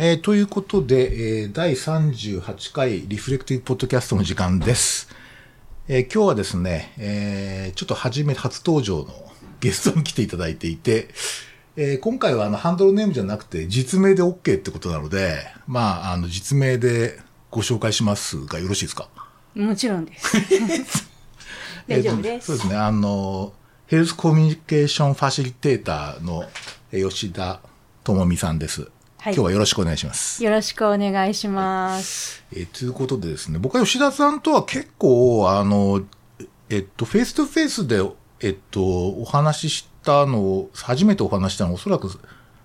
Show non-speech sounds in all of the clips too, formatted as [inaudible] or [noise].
えーということで、えー第38回リフレクティブポッドキャストの時間です。えー今日はですね、えーちょっと初め、初登場のゲストに来ていただいていて、えー今回はあのハンドルネームじゃなくて実名で OK ってことなので、まあ、あの実名でご紹介しますがよろしいですか？もちろんです。[laughs] 大丈夫です。そうですね。あの、ヘルスコミュニケーションファシリテーターのえー吉田智美さんです。はい今日はよろしくお願いします。よろしくお願いします。えーということでですね、僕は吉田さんとは結構、あの、えっと、 face to face で、えっと、お話ししたのを、初めてお話ししたのはおそらく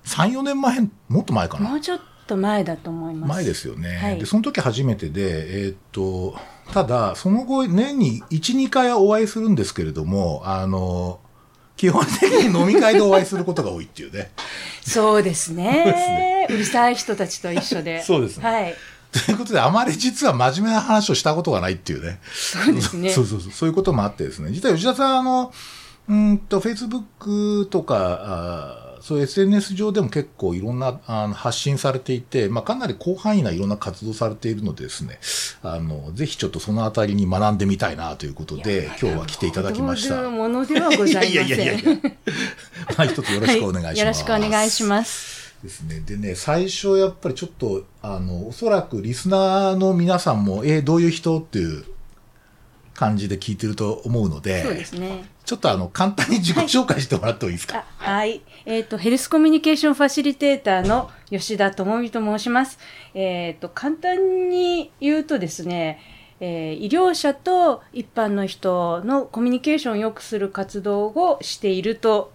3、4年前、もっと前かな。もうちょっと前だと思います。前ですよね。はいで、その時初めてで、えーっと、ただ、その後、年に1、2回はお会いするんですけれども、あの、基本的に飲み会でお会いすることが多いっていうね。そうですそうですねね。うるさい人たちと一緒で。そうですねはい。ということで、あまり実は真面目な話をしたことがないっていうね。そうですね。そうそうそう。そういうこともあってですね。実は吉田さん、あの、うーんと、Facebook とか、あーそう SNS 上でも結構いろんなあの発信されていて、まあ、かなり広範囲ないろんな活動されているのでですね、あの、ぜひちょっとそのあたりに学んでみたいなということで、今日は来ていただきました。ものではございません。いやいやいやいや [laughs] まあ、一つよろしくお願いします。はいよろしくお願いします。ですね。でね、最初やっぱりちょっと、あの、おそらくリスナーの皆さんも、えーどういう人？っていう感じで聞いてると思うので、そうですね。ちょっとあの、簡単に自己紹介してもらってもいいですか、あはい。えっ、と、ヘルスコミュニケーションファシリテーターの吉田智美と申します。えっ、と、簡単に言うとですね、えー医療者と一般の人のコミュニケーションを良くする活動をしていると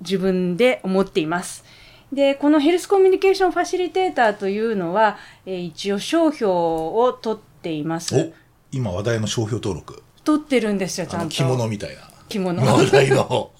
自分で思っています。で、このヘルスコミュニケーションファシリテーターというのは、えー一応商標を取っていますお。今話題の商標登録。取ってるんですよ、ちゃんと。着物みたいな。着物。話題の。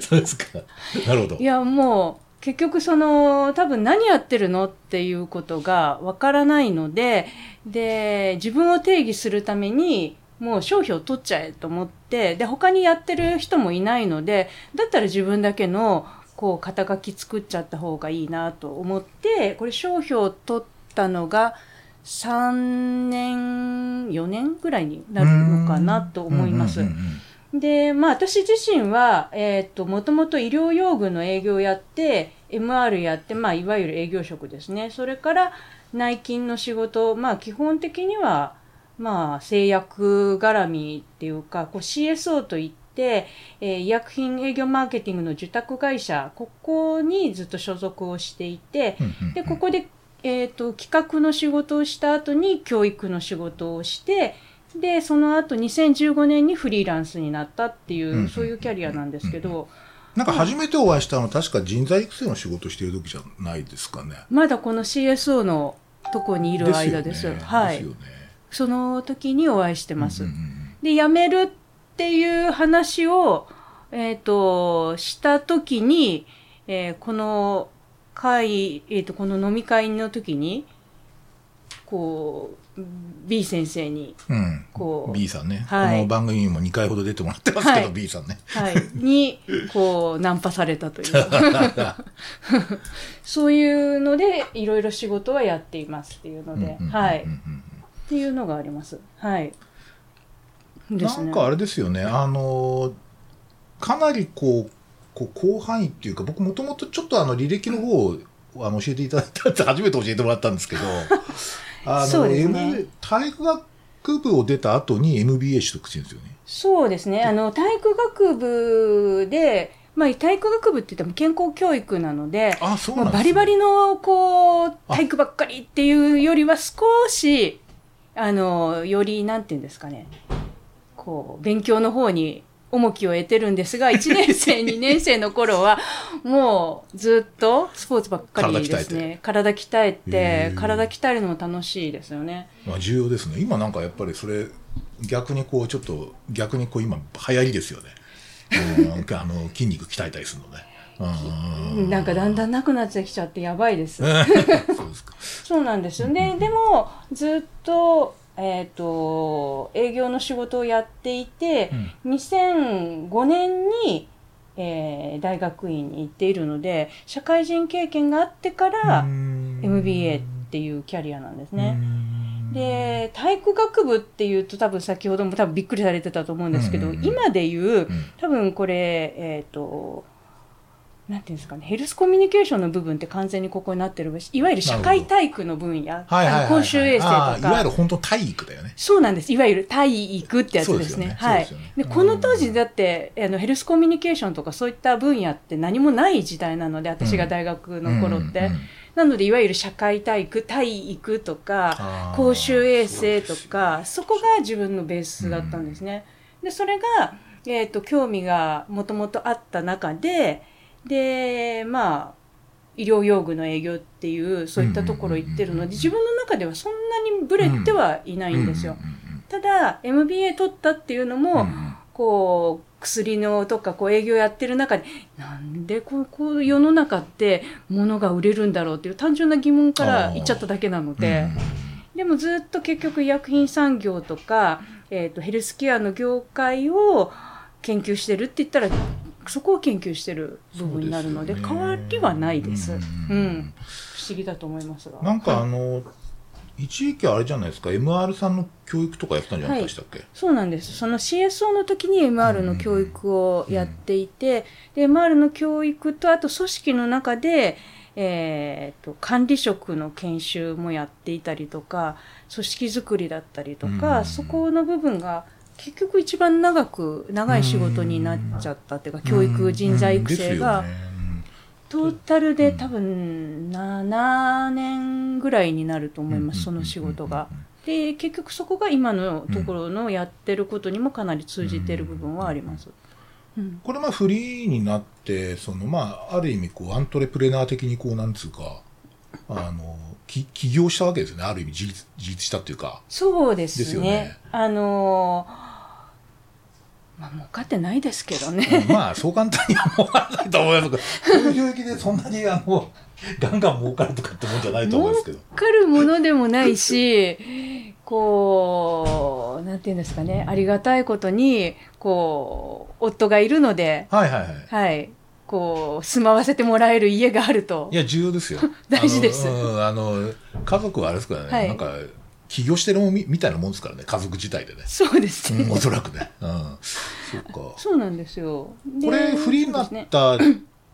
そうですか。なるほどい。やもう結局その多分何やってるのっていうことがわからないのでで自分を定義するためにもう商標を取っちゃえと思ってで他にやってる人もいないのでだったら自分だけのこう肩書き作っちゃった方がいいなと思ってこれ商標を取ったのが3年4年ぐらいになるのかなと思います。うんうんうんうんで、まあ私自身は、えっ、と、もともと医療用具の営業をやって、MR やって、まあいわゆる営業職ですね。それから内勤の仕事、まあ基本的には、まあ製薬絡みっていうか、こう CSO といって、えー医薬品営業マーケティングの受託会社、ここにずっと所属をしていて、で、ここで、えっ、と、企画の仕事をした後に教育の仕事をして、で、その後2015年にフリーランスになったっていう、うんうんそういうキャリアなんですけど、なんか初めてお会いしたの確か人材育成の仕事してる時じゃないですかね。まだこの CSO のとこにいる間です。よねはいですよね。その時にお会いしてます。で、辞めるっていう話を、えっ、と、した時に、えーこの会、えっ、と、この飲み会の時に、こう、B 先生に、うん。こう B さんね、はいこの番組にも2回ほど出てもらってますけど、はい B さんね。はい、に、こう、ナンパされたという。[laughs] そういうので、いろいろ仕事はやっていますっていうので、はい。っていうのがあります。はい。ですね。なんかあれですよね、あの、かなりこう、こう広範囲っていうか、僕もともとちょっとあの履歴の方をあの教えていただいたって初めて教えてもらったんですけど、[laughs] あの、ね M 体育学部を出た後に MBA 取得してるんですよね。そうですね。あの、体育学部で、まあ、体育学部って言っても健康教育なので、あ、そうもなんですねうバリバリの、こう、体育ばっかりっていうよりは少し、あの、より、なんていうんですかね、こう、勉強の方に重きを得てるんですが、[laughs] 1年生、2年生の頃は、もうずっとスポーツばっかりですね。体鍛えへてー、体鍛えるのも楽しいですよね。まあ、重要ですね。今なんかやっぱりそれ、逆にこう、ちょっと、逆にこう今、流行りですよね。うん、あの筋肉鍛えたりするのね。[laughs] うんなんかだんだんなくなってきちゃってやばいです。[laughs] そうですか。そうなんですよね。でも、ずっと、えっ、と、営業の仕事をやっていて、2005年に、えー大学院に行っているので、社会人経験があってから、うん。MBA っていうキャリアなんですね。うん、で体育学部っていうと多分先ほども多分びっくりされてたと思うんですけど、うん。うんうん今で言ううん。多分これえっ、となんていうんですかねヘルスコミュニケーションの部分って完全にここになってるいわゆる社会体育の分野公衆衛生とあーいわゆかる本当体育だよね。そうなんです。いわゆる体育ってやつですね。はい。でこの当時だってあのヘルスコミュニケーションとかそういった分野って何もない時代なので私が大学の頃って、うん。うんうんなのでいわゆる社会体育体育とか公衆衛生とかそこが自分のベースだったんですね。でそれが、えー、と興味がもともとあった中ででまあ医療用具の営業っていうそういったところ行ってるので自分の中ではそんなにブレてはいないんですよ。ただ MBA 取ったっていうのも、こう薬のとかこう営業やってる中でなんでこうこう世の中って物が売れるんだろうっていう単純な疑問から言っちゃっただけなので。でもずっと結局医薬品産業とか、えー、とヘルスケアの業界を研究してるって言ったらそこを研究してる部分になるのででね。変わりはないです。うんうん、不思議だと思いますが。なんかはい。あの、一時期あれじゃないですか、MR さんの教育とかやってたんじゃなかったでしたっけ、そうなんです。その CSO の時に MR の教育をやっていて、で MR の教育とあと組織の中で、えー、と管理職の研修もやっていたりとか組織づくりだったりとか、うん。そこの部分が結局一番長く長い仕事になっちゃったっていうか、教育人材育成が、トータルで多分7年ぐらいになると思います、その仕事が。で結局そこが今のところのやってることにもかなり通じてる部分はあります。うんこれまあフリーになって、そのまあ、ある意味こう、アントレプレナー的にこう、なんつうか、あの、き起業したわけですよね。ある意味自立、自立したっていうか。そうですね。ですよねあのーまあ儲かってないですけどね。まあ、そう簡単には儲からないと思いますけど、[laughs] そういう領域でそんなにあの、ガンガン儲かるとかってもんじゃないと思うんですけど。儲かるものでもないし、こう、なんていうんですかね、ありがたいことに、こう、夫がいるので、はいはいはい。はい、こう、住まわせてもらえる家があるとい。や、重要ですよ。[laughs] 大事ですあの家族はあれですからね、はいなんか、起業してるもんみみたいなもんですからね、家族自体でね。そうですね。うん、おそらくね。うん。そっか。そうなんですよ。でこれ、フリーになったっ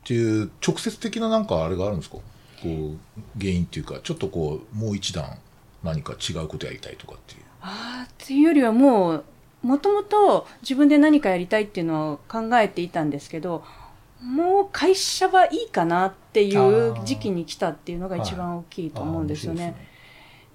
ていう、直接的ななんかあれがあるんですか？こう、原因っていうか、ちょっとこう、もう一段、何か違うことやりたいとかっていう。ああっていうよりはもうもともと自分で何かやりたいっていうのを考えていたんですけどもう会社はいいかなっていう時期に来たっていうのが一番大きいと思うんですよね。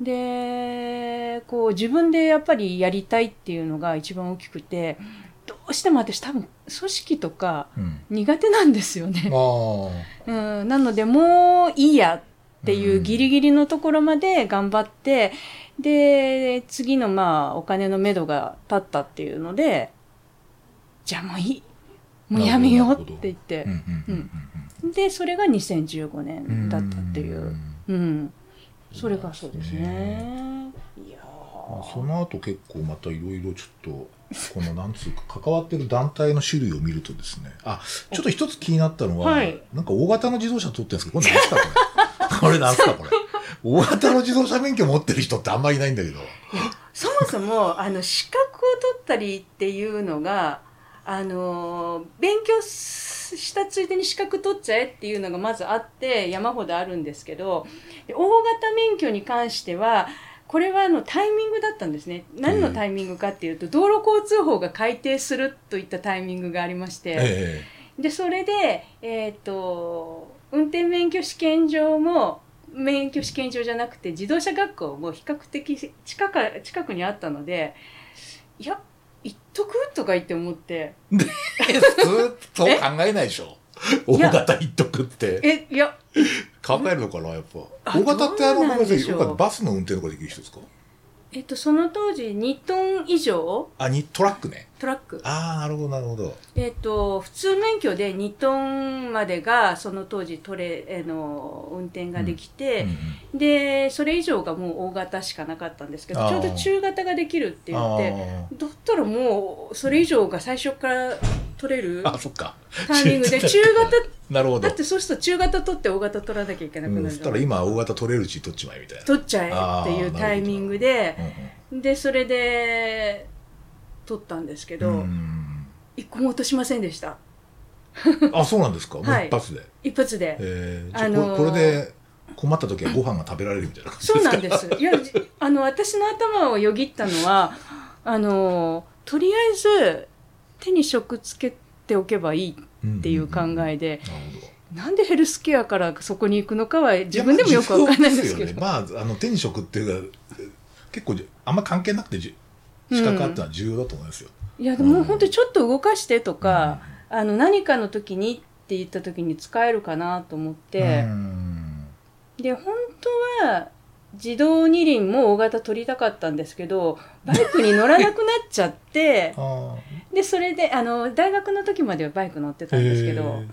でこう自分でやっぱりやりたいっていうのが一番大きくてどうしても私多分組織とか苦手なんですよね。うん。あ。うん、なのでもういいやっていうギリギリのところまで頑張って、で次のまあお金のめどが立ったっていうのでじゃあもういい。もうやめようって言って。あ。うん。うんうんうんでそれが2015うん。年だったっていう、ん。うん、それがそうですね。いやまあ、ーその後結構またいろいろちょっとこのなんつうか関わってる団体の種類を見るとですね。あちょっと一つ気になったのは、はい。なんか大型の自動車撮ってるんですけどこれ何すか？これ [laughs] これ何すか？これ。大型の自動車免許持ってる人ってあんまりいないんだけど。そもそもあの資格を取ったりっていうのがあの勉強したついでに資格取っちゃえっていうのがまずあって山ほどあるんですけどで大型免許に関してはこれはあのタイミングだったんですね。何のタイミングかっていうと道路交通法が改定するといったタイミングがありまして、え。でそれで、えー、と運転免許試験場も免許試験場じゃなくて自動車学校も比較的近か近くにあったのでいやとくとか言って思って。え普通そう考えないでしょ。大いや。型一徳って。え？いや。考えるのかなやっぱ。あ大型ってあのバスの運転とかできる人ですか？えっとその当時2トン以上？あにトラックね。トラック。ああなるほどなるほど。えっと普通免許で2トンまでがその当時取れえの運転ができて、うんうんでそれ以上がもう大型しかなかったんですけどちょうど中型ができるって言ってあだったらもうそれ以上が最初から取れるあそっか。タイミングで [laughs] 中型なるほど。だってそうすると中型取って大型取らなきゃいけなくうん、なるじゃん。そしたら今大型取れるうちに取っちまえみたいな。取っちゃえっていうタイミングで。うんでそれで取ったんですけど、うん。うん一個も落としませんでした。あそうなんですか、[laughs] もうはい一発で。一発で、えーああのーこれで困った時はご飯が食べられるみたいな感じそうなんでです。いやじあの私の頭をよぎったのはあのとりあえず手に職つけておけばいいっていう考えで、なんでヘルスケアからそこに行くのかは自分でもよくわかんないんですけど。ねまああの手に職っていうか結構あんま関係なくてじ資格あってのは重要だと思いますよ、いやでも本当にちょっと動かしてとか、あの何かの時にって言った時に使えるかなと思って、うん。で本当は自動二輪も大型取りたかったんですけどバイクに乗らなくなっちゃって [laughs] あでそれであの大学の時まではバイク乗ってたんですけど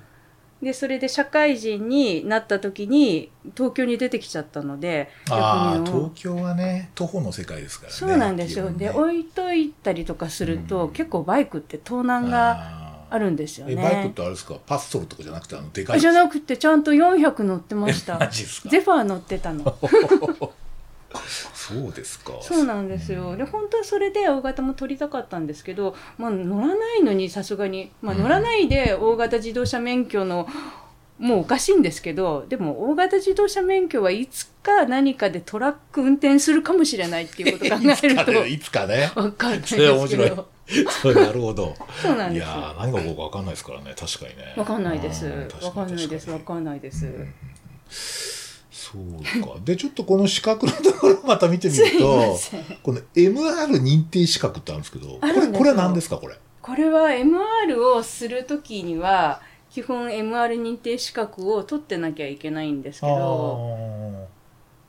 でそれで社会人になった時に東京に出てきちゃったのであ東京はね徒歩の世界ですからねそうなんですよ、ね。で置いといたりとかすると、うん。結構バイクって盗難がああるんですよね。バイクってあれですか？パッソルとかじゃなくてあのでかいあじゃなくてちゃんと400乗ってまし [laughs] マたジですか？ゼファー乗ってたの。そうですか。そうなんですよ。で本当はそれで大型も取りたかったんですけど、まあ、乗らないのにさすがに、まあ、うん。乗らないで大型自動車免許のもうおかしいんですけどでも大型自動車免許はいつか何かでトラック運転するかもしれないっていうことを考えるといつかね分かんないですけど [laughs] そうなるほど。いそうなんです。やー何が起こるか分かんないですからね。確かにね。分かんないです。うん分かんないです。分確かんないです、うんそうか。でちょっとこの資格のところまた見てみるとこの MR 認定資格ってあるんですけどこれこれは何ですかこれ？これは MR をするときには基本 MR 認定資格を取ってなきゃいけないんですけど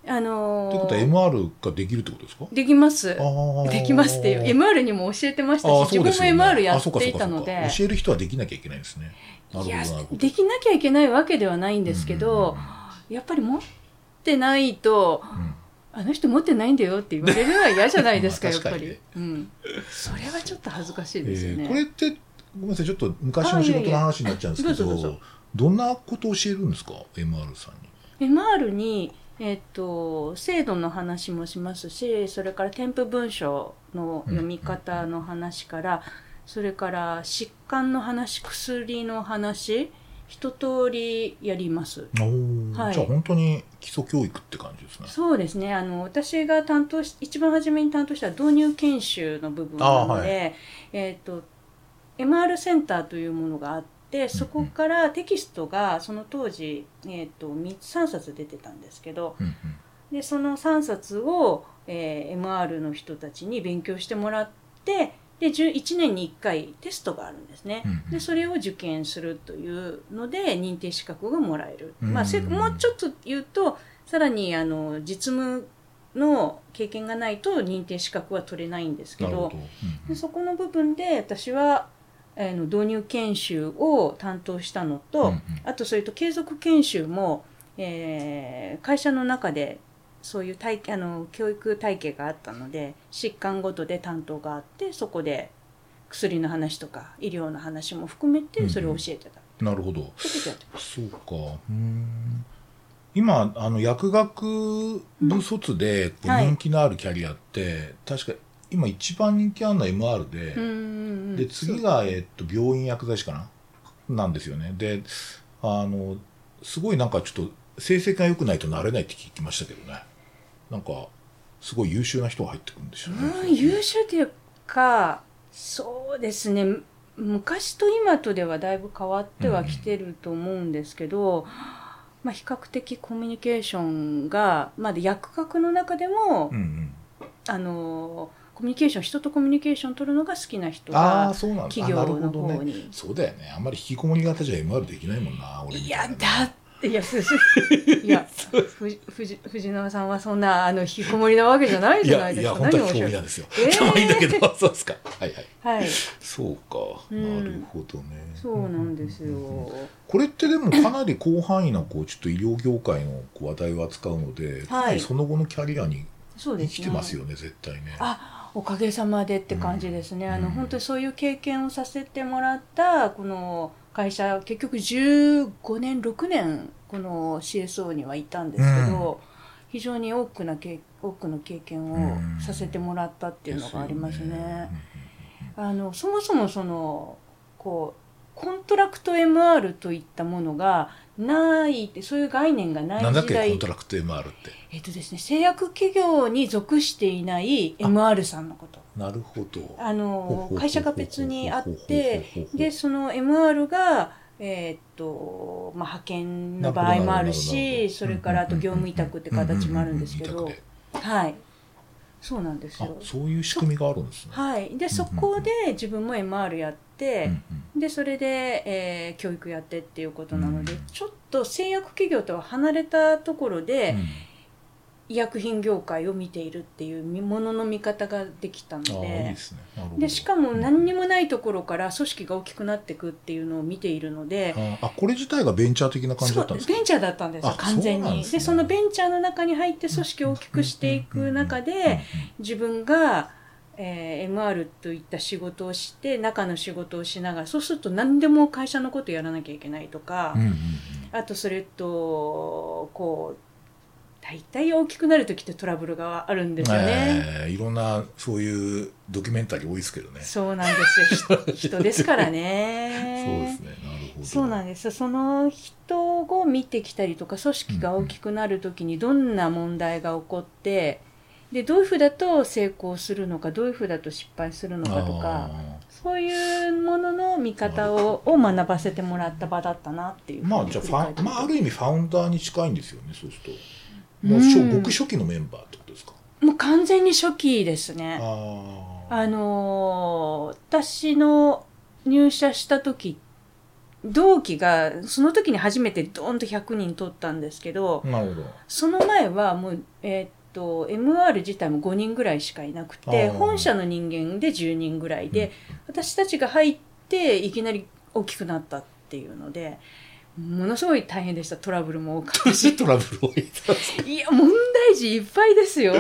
ああのーあということは MR ができるってことですか？できます。できますっていう MR にも教えてましたし、自分も MR やっていたので。教える人はできなきゃいけないんですね。なるほいやできなきゃいけないわけではないんですけど、やっぱり持ってないとうん。うんあの人持ってないんだよって言われるのは嫌じゃないですか [laughs] まあやっぱり、うん、それはちょっと恥ずかしいえですよね、ーこれってごめんなさいちょっと昔の仕事の話になっちゃうんですけどどんなことを教えるんですか？MR さんに。MR に、えっと制度の話もしますしそれから添付文章の読み方の話から、それから疾患の話薬の話一通りやります。はい。じゃあ本当に基礎教育って感じですね。そうですね。あの私が担当し一番初めに担当した導入研修の部分なので、あーえっと MR センターというものがあってそこからテキストがその当時、えっと3 3冊出てたんですけどうんうん。でその3冊を、えー MR の人たちに勉強してもらってで10 1年に1回テストがあるんですね、うんうん。でそれを受験するというので認定資格がもらえる、まあ、せうん。もうちょっと言うとさらにあの実務の経験がないと認定資格は取れないんですけどど、うん。でそこの部分で私は、えーの導入研修を担当したのと、うんうん。あとそれと継続研修も、えー会社の中でそういう体あの教育体系があったので疾患ごとで担当があってそこで薬の話とか医療の話も含めてそれを教えてた、なるほど。そうか。うーん。今あの薬学部卒で人気のあるキャリアって、確か今一番人気あるのは MR で、うんうんうんで次が、えっと、病院薬剤師かな？なんですよね。であのすごいなんかちょっと成績が良くないとなれないって聞きましたけどね。なんかすごい優秀な人が入ってくるんですよね、うん優秀というかそうですね。昔と今とではだいぶ変わってはきてると思うんですけど、まあ、比較的コミュニケーションが、まあ、薬学の中でも、うんうん。あのコミュニケーション人とコミュニケーション取るのが好きな人ああがそうなんだ。企業の方に。ね。そうだよね。あんまり引きこもり型じゃ MR できないもんな俺みいやだっていやふいやふじ藤藤野さんはそんなあの引きこもりなわけじゃないいじゃないですか。やいや本当は何をおっしゃる？引きこもりなんですよ、えー可愛いんだけどそうですか。はいはい。はい。そうか、うんなるほどね。そうなんですよ、これってでもかなり広範囲なこうちょっと医療業界のこう話題を扱うので、かなりその後のキャリアにそうですね。生きてますよね絶対ね。あおかげさまでって感じですね、うん。あの本当にそういう経験をさせてもらったこの会社結局15年6年この CSO にはいたんですけど、非常に多くなけ多くの経験をさせてもらったっていうのがありますね。あのそもそもそのこうコントラクト MR といったものがないってそういう概念がないなんだっけ時代 contract MR って。えっとですね製薬企業に属していない MR さんのこと。なるほど。あの会社が別にあってでその MR がえーっとまあ、派遣の場合もあるしそれからあと業務委託って形もあるんですけど。はいそうなんですよ。そういう仕組みがあるんですね。はい。でそこで自分も MR やって、うん。でそれで、えー教育やってっていうことなので、うん。ちょっと製薬企業とは離れたところで、うん医薬品業界を見ているっていう見ものの見方ができたのででしかも何にもないところから組織が大きくなっていくっていうのを見ているので。ああこれ自体がベンチャー的な感じだったんですか？ベンチャーだったんです完全にそですね。でそのベンチャーの中に入って組織を大きくしていく中で自分が、えー MR といった仕事をして中の仕事をしながらそうすると何でも会社のことやらなきゃいけないとか、うんうんうん。あとそれとこう大体大きくなる時ってトラブルがあるんですよね。ええいろんなそういうドキュメンタリー多いですけどね。そうなんですよ。ひ [laughs] 人ですからそうね。ですね。なるほど。そうなんですその人を見てきたりとか組織が大きくなる時にどんな問題が起こってでどういうふうだと成功するのかどういうふうだと失敗するのかとかあそういうものの見方をを学ばせてもらった場だったなっていうーまあじゃあファン、まあ、ある意味ファウンダーに近いんですよねそうするともううん。初ごく初期のメンバーってことですか？もう完全に初期ですね。あのー私の入社した時同期がその時に初めてドーンと100人取ったんですけどその前はもう、えーっと MR 自体も5人ぐらいしかいなくて本社の人間で10人ぐらいで、私たちが入っていきなり大きくなったっていうのでものすごい大変でした。トラブルも多かったし。[laughs] トラブル多いいや問題児いっぱいですよ。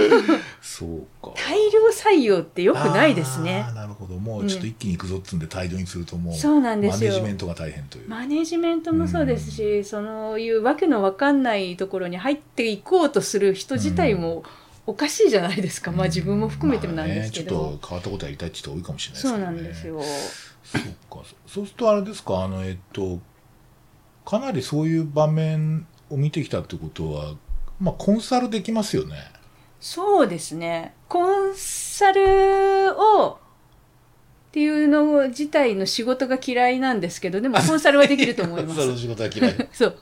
そうか。大量採用ってよくないですね。なるほど。もうちょっと一気に行くぞっつんで大量にするともうそうなんですよ。マネジメントが大変という。マネジメントもそうですし、そういうわけのわかんないところに入っていこうとする人自体もおかしいじゃないですか、まあ自分も含めてもなんですけど、まあね、ちょっと変わったことやりたいって人多いかもしれないですそうけど、ね、なんですよ。そうか。そそうするとあれですか？あのえっとかなりそういう場面を見てきたってことはまあコンサルできますよね。そうですね。コンサルをっていうの自体の仕事が嫌いなんですけどでもコンサルはできると思いま [laughs] コンサルのす仕事は嫌い。[laughs] そう。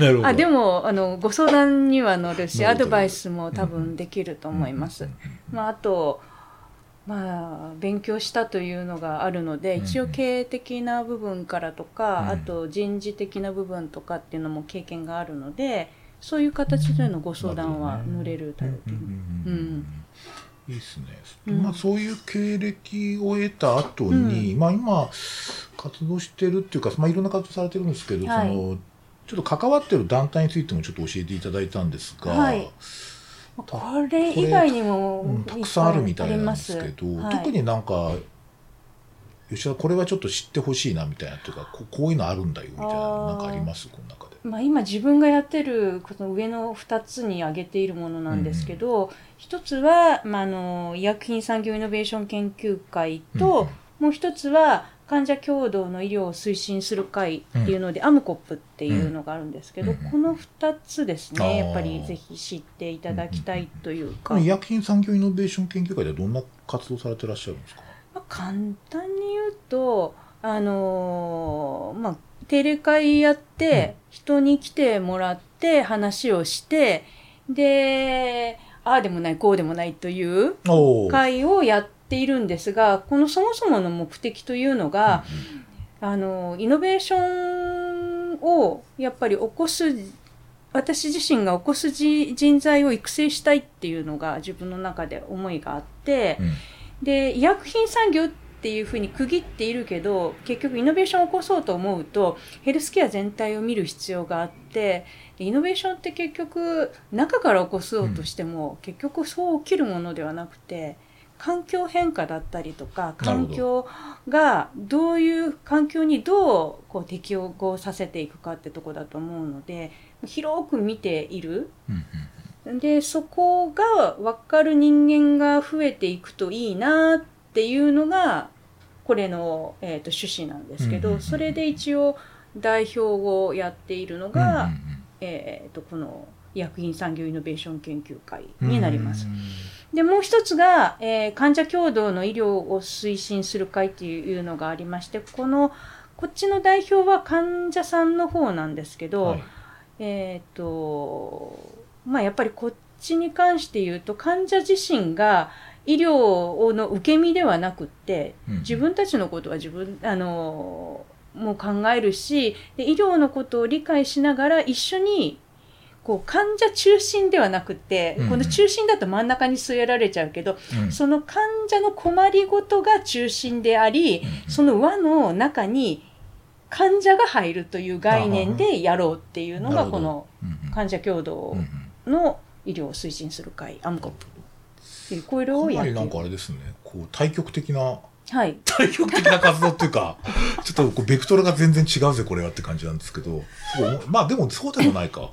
なるほど。あでもあのご相談には乗るしアドバイスも多分できると思います、うん。まあ、あと、まあ、勉強したというのがあるので、うん。一応経営的な部分からとか、うん。あと人事的な部分とかっていうのも経験があるのでそういう形でのご相談は乗れるうんうんうんうん。いいですね、うん。まあ、そういう経歴を得た後に、まあ今活動してるっていうか、まあ、いろんな活動されてるんですけど、はい。そのちょっと関わってる団体についてもちょっと教えていただいたんですが、はいこれ以外にもうんたくさんあるみたいなんですけど、はい。特になんか吉田これはちょっと知ってほしいなみたいなというかここういうのあるんだよみたいななんかあります？この中で。まあ、今自分がやってるこの上の2つに挙げているものなんですけど、一つは、まあ、あの医薬品産業イノベーション研究会と、もう一つは患者共同の医療を推進する会っていうので、アムコップっていうのがあるんですけど、うんこの2つですねやっぱりぜひ知っていただきたいというか、医薬品産業イノベーション研究会ではどんな活動されてらっしゃるんですか？まあ、簡単に言うとあのーまあ定例会やって、人に来てもらって話をしてでああでもないこうでもないという会をやっているんですがこのそもそもの目的というのが、あのイノベーションをやっぱり起こす私自身が起こすじ人材を育成したいっていうのが自分の中で思いがあって。うんで医薬品産業っていうふうに区切っているけど結局イノベーションを起こそうと思うとヘルスケア全体を見る必要があってでイノベーションって結局中から起こそうとしても、結局そう起きるものではなくて環境変化だったりとか環境がどういう環境にどうこう適応させていくかってとこだと思うので広く見ている。うんうんでそこが分かる人間が増えていくといいなっていうのがこれの、えー、と趣旨なんですけど、うんうんうんそれで一応代表をやっているのうんが、うんうん。えー、とこの医薬品産業イノベーション研究会になります。うんでもう一つが、えー患者共同の医療を推進する会っていうのがありましてこのこっちの代表は患者さんの方なんですけど、はい。えっ、とまあやっぱりこっちに関して言うと患者自身が医療の受け身ではなくってうん。自分たちのことは自分あのもう考えるしで医療のことを理解しながら一緒にこう患者中心ではなくって、うん。この中心だと真ん中に据えられちゃうけど、うん。その患者の困りごとが中心であり、うん。その輪の中に患者が入るという概念でやろうっていうのがこの患者共同の医療を推進する会アムコップっていうこれをやっなんかあれですね。こう対極的なはい。対極的な活動っていうか [laughs] ちょっとこうベクトルが全然違うぜこれはって感じなんですけど。まあでもそうでもないか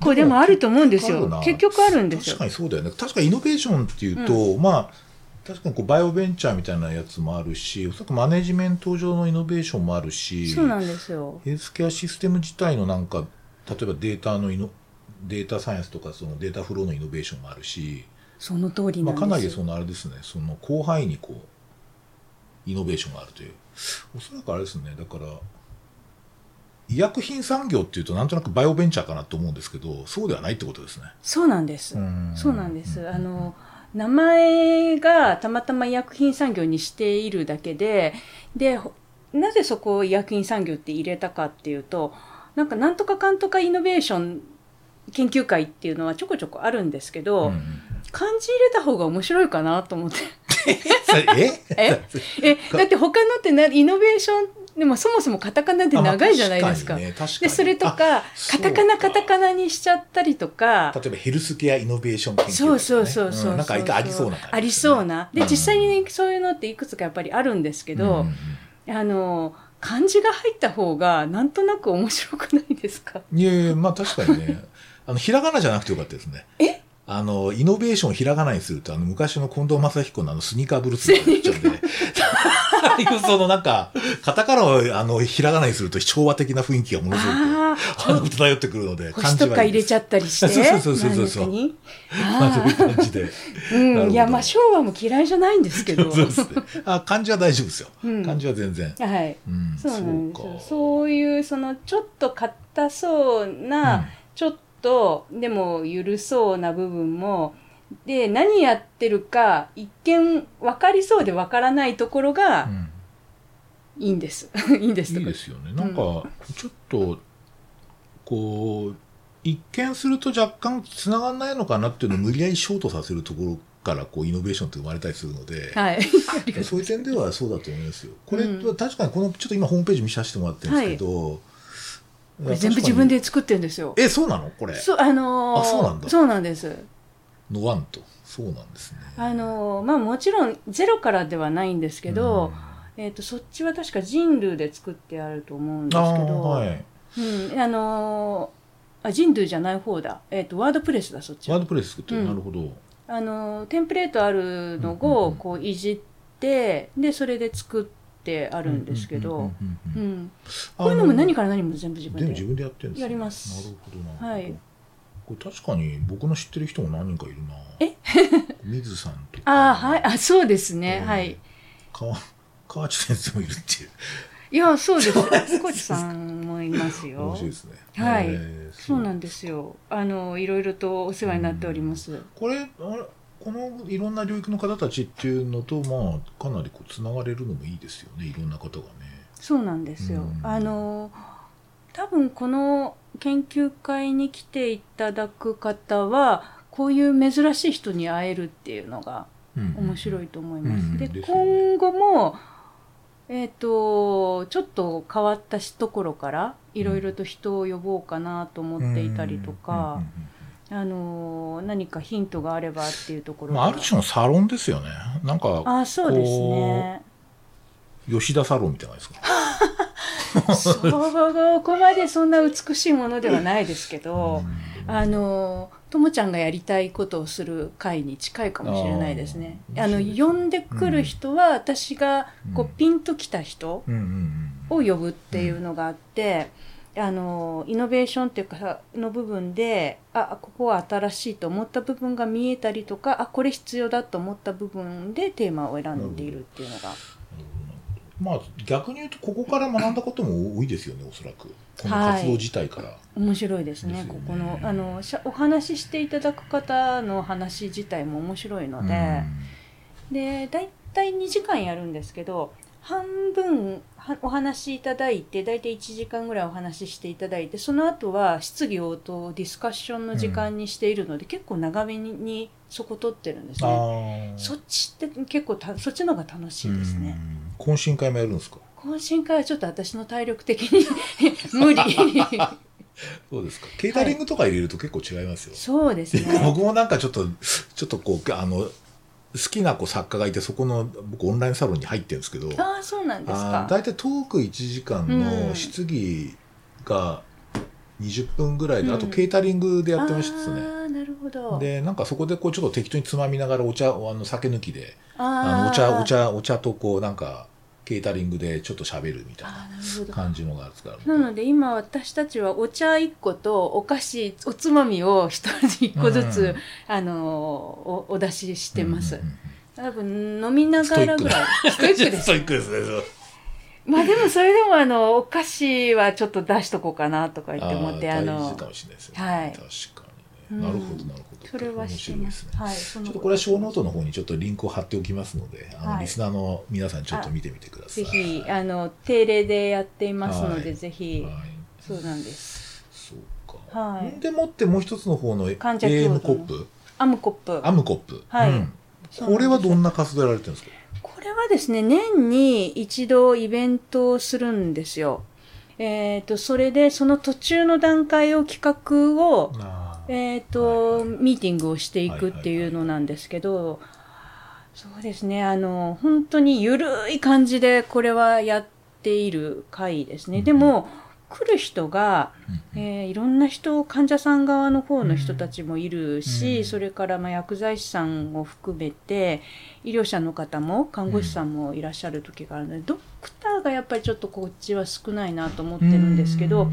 これでもあると思うんですよ。結局あるんですよ。確かにそうだよね。確かにイノベーションっていうと、まあ確かにこうバイオベンチャーみたいなやつもあるしおそらくマネジメント上のイノベーションもあるしそうなんですよ。ヘルスケアシステム自体のなんか例えばデータのイノデータサイエンスとかそのデータフローのイノベーションもあるし、その通りまあ、なんですかなりそのあれですね。その広範囲にこうイノベーションがあるという。おそらくあれですね。だから医薬品産業っていうとなんとなくバイオベンチャーかなと思うんですけどそうではないってことですね。そうなんです。ん。そうなんです。んあの名前がたまたま医薬品産業にしているだけででほなぜそこを医薬品産業って入れたかっていうとなんかなんとかかんとかイノベーション研究会っていうのはちょこちょこあるんですけど、うんうん漢字入れた方が面白いかなと思ってえええだって他のってなイノベーションでもそもそもカタカナで長いじゃないですか。あまあ確かに。ねでにそれとかあカタカナカタカナにしちゃったりとか。例えばヘルスケアイノベーション研究会とかね。そうそうそうそう、んなんかありそうなね、ありそうな。で、うん。実際にそういうのっていくつかやっぱりあるんですけど、うんうんあの漢字が入った方がなんとなく面白くないですか？うんいやいやまあ確かにね。あのひらがなじゃなくてよかったですね。え？あのイノベーションをひらがなにするとあの昔の近藤正彦のあのスニーカーブルースになっちゃうんで。ああいうそのなんかカタカナをあのひらがなにすると昭和的な雰囲気がものすごくああ。の漂ってくるのであ星とか入れちゃっったりして？そうそうそうそうそうまあそういう感じで。うんいやまあ昭和も嫌いじゃないんですけど。そうですね。あ漢字は大丈夫ですよ、うん。漢字は全然、はい。うん、そうなんですよ。そうか。そういうそのちょっと硬そうな、ちょっとでも緩そうな部分もで何やってるか一見分かりそうで分からないところがうん。いいんです。[laughs] いいんですいいですよね。なんかちょっとこう一見すると若干つながんないのかなっていうのを無理やりショートさせるところからこうイノベーションって生まれたりするので、はい。[laughs] そういう点ではそうだと思いますよ。これ確かにこのちょっと今ホームページ見させてもらってるんですけど、これ全部自分で作ってるんですよ。えそうなの？これ。そう、あのーあそうなんだ。そうなんです。のワンと。そうなんですね。あのーまあもちろんゼロからではないんですけど、えっ、と、そっちは確か人類で作ってあると思うんうん、ですけど、はい。うん、あのーあ人類じゃない方だ。えっ、と、ワードプレスだ、そっちは。ワードプレス作ってる、うん。なるほど。あのテンプレートあるのうんうんうんをこういじってでそれで作ってあるんですけどこういうのも何かから何も全部自分で？自分でやってるんですね。やります。なるほどな。はい。これ確かに僕の知ってる人も何人かいるな。え？[laughs] 水さんとか。ああはい。あそうですね、うん。はい。川川内先生もいるっていう。いやそうです。コチさんもいますよ。面白いですね。はい。えーそうなんですよ。あのいろいろとお世話になっております、これあれこのいろんな領域の方たちっていうのとまあかなりこうつながれるのもいいですよねいろんな方がね。そうなんですよ、うん。あの多分この研究会に来ていただく方はこういう珍しい人に会えるっていうのがうん。面白いと思います。で今後もえっ、とちょっと変わったところからいろいろと人を呼ぼうかなと思っていたりとか、あの何かヒントがあればっていうところまあ、ある種のサロンですよね。なんかあそうですね。吉田サロンみたいなですか？そこまでそんな美しいものではないですけど、あのともちゃんがやりたいことをする会に近いかもしれないですね。あの呼んでくる人は、私がこうピンときた人を呼ぶっていうのがあって、あのイノベーションっていうかの部分であここは新しいと思った部分が見えたりとかあこれ必要だと思った部分でテーマを選んでいるっていうのが。まあ逆に言うとここから学んだことも多いですよねおそらく。この活動自体から、はい、面白いですね、ね、ここのあのお話ししていただく方の話自体も面白いので、で大体2時間やるんですけど半分お話しいただいて大体1時間ぐらいお話ししていただいてその後は質疑応答ディスカッションの時間にしているので、うん、結構長めにそこ取ってるんですね。そっちって結構たそっちの方が楽しいですね。懇親会もやるんですか？懇親会はちょっと私の体力的に [laughs] 無理。[laughs] そうですか。ケータリングとか入れると結構違いますよ、はい、そうですね。[laughs] 僕もなんかちょっとちょっとこうあの好きな子作家がいてそこの僕オンラインサロンに入ってるんですけどああそうなんですか。大体トーク1時間の質疑が20分ぐらいで、うん、あとケータリングでやってましたね、ああなるほど。でなんかそこでこうちょっと適当につまみながらお茶あの酒抜きであのお茶お茶お茶とこうなんかケータリングでちょっと喋るみたいな感じのがなので今私たちはお茶1個とお菓子おつまみを一人1個ずつ、うん、あのおお出ししてます、うんうんうん、多分飲みながらぐらい。ストイック。です。ストイックですねまあでもそれでもあのお菓子はちょっと出しとこうかなとか言って思ってあのはい。確かにね。なるほどなるほどそれはしてます、ね、はい、ちょっとこれはショーノートの方にちょっとリンクを貼っておきますのであの、リスナーの皆さんちょっと見てみてください。ぜひあの定例でやっていますので、はい、ぜひ、はい、そうなんです。そうか、はい、でもってもう一つの方の AM コップ？アムコップ。アムコップ。はい、うん、これはどんな活動やられてるんですか？これはですね年に一度イベントをするんですよ。えっ、ー、とそれでその途中の段階を企画をえっ、ー、と、はいはい、ミーティングをしていくっていうのなんですけど、そうですね、あの、本当にゆるい感じでこれはやっている回ですね。でも、来る人が、えー、いろんな人、患者さん側の方の人たちもいるし、うん、それからまあ薬剤師さんを含めて、医療者の方も看護師さんもいらっしゃる時があるので、ドクターがやっぱりちょっとこっちは少ないなと思ってるんですけど、うん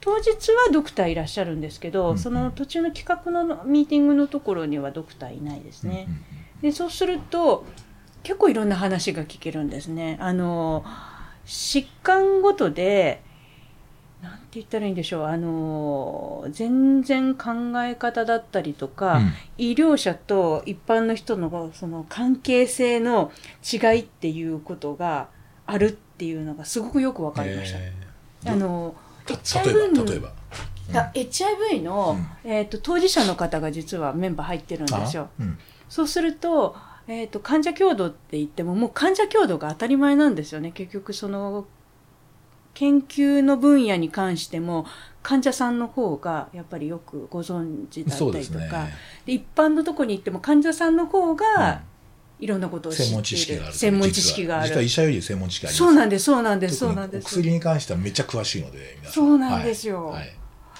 当日はドクターいらっしゃるんですけど、うんうん、その途中の企画のミーティングのところにはドクターいないですね。うんうん、でそうすると結構いろんな話が聞けるんですね。あの疾患ごとでなんて言ったらいいんでしょうあの全然考え方だったりとか、うん、医療者と一般の人のその関係性の違いっていうことがあるっていうのがすごくよく分かりました。あの HIV 例えば、うん、HIV の、うん、えーと、当事者の方が実はメンバー入ってるんですよ。うん、そうすると,、えーと、患者共同って言ってももう患者共同が当たり前なんですよね。結局その研究の分野に関しても患者さんの方がやっぱりよくご存知だったりとか、ね、で一般のとこに行っても患者さんの方がいろんなことを知っている。専門知識がある。専門知識がある。実は医者より専門知識あります。そうなんです、そうなんです、そうなんです。薬に関してはめっちゃ詳しいので、そうなんですよ。はい、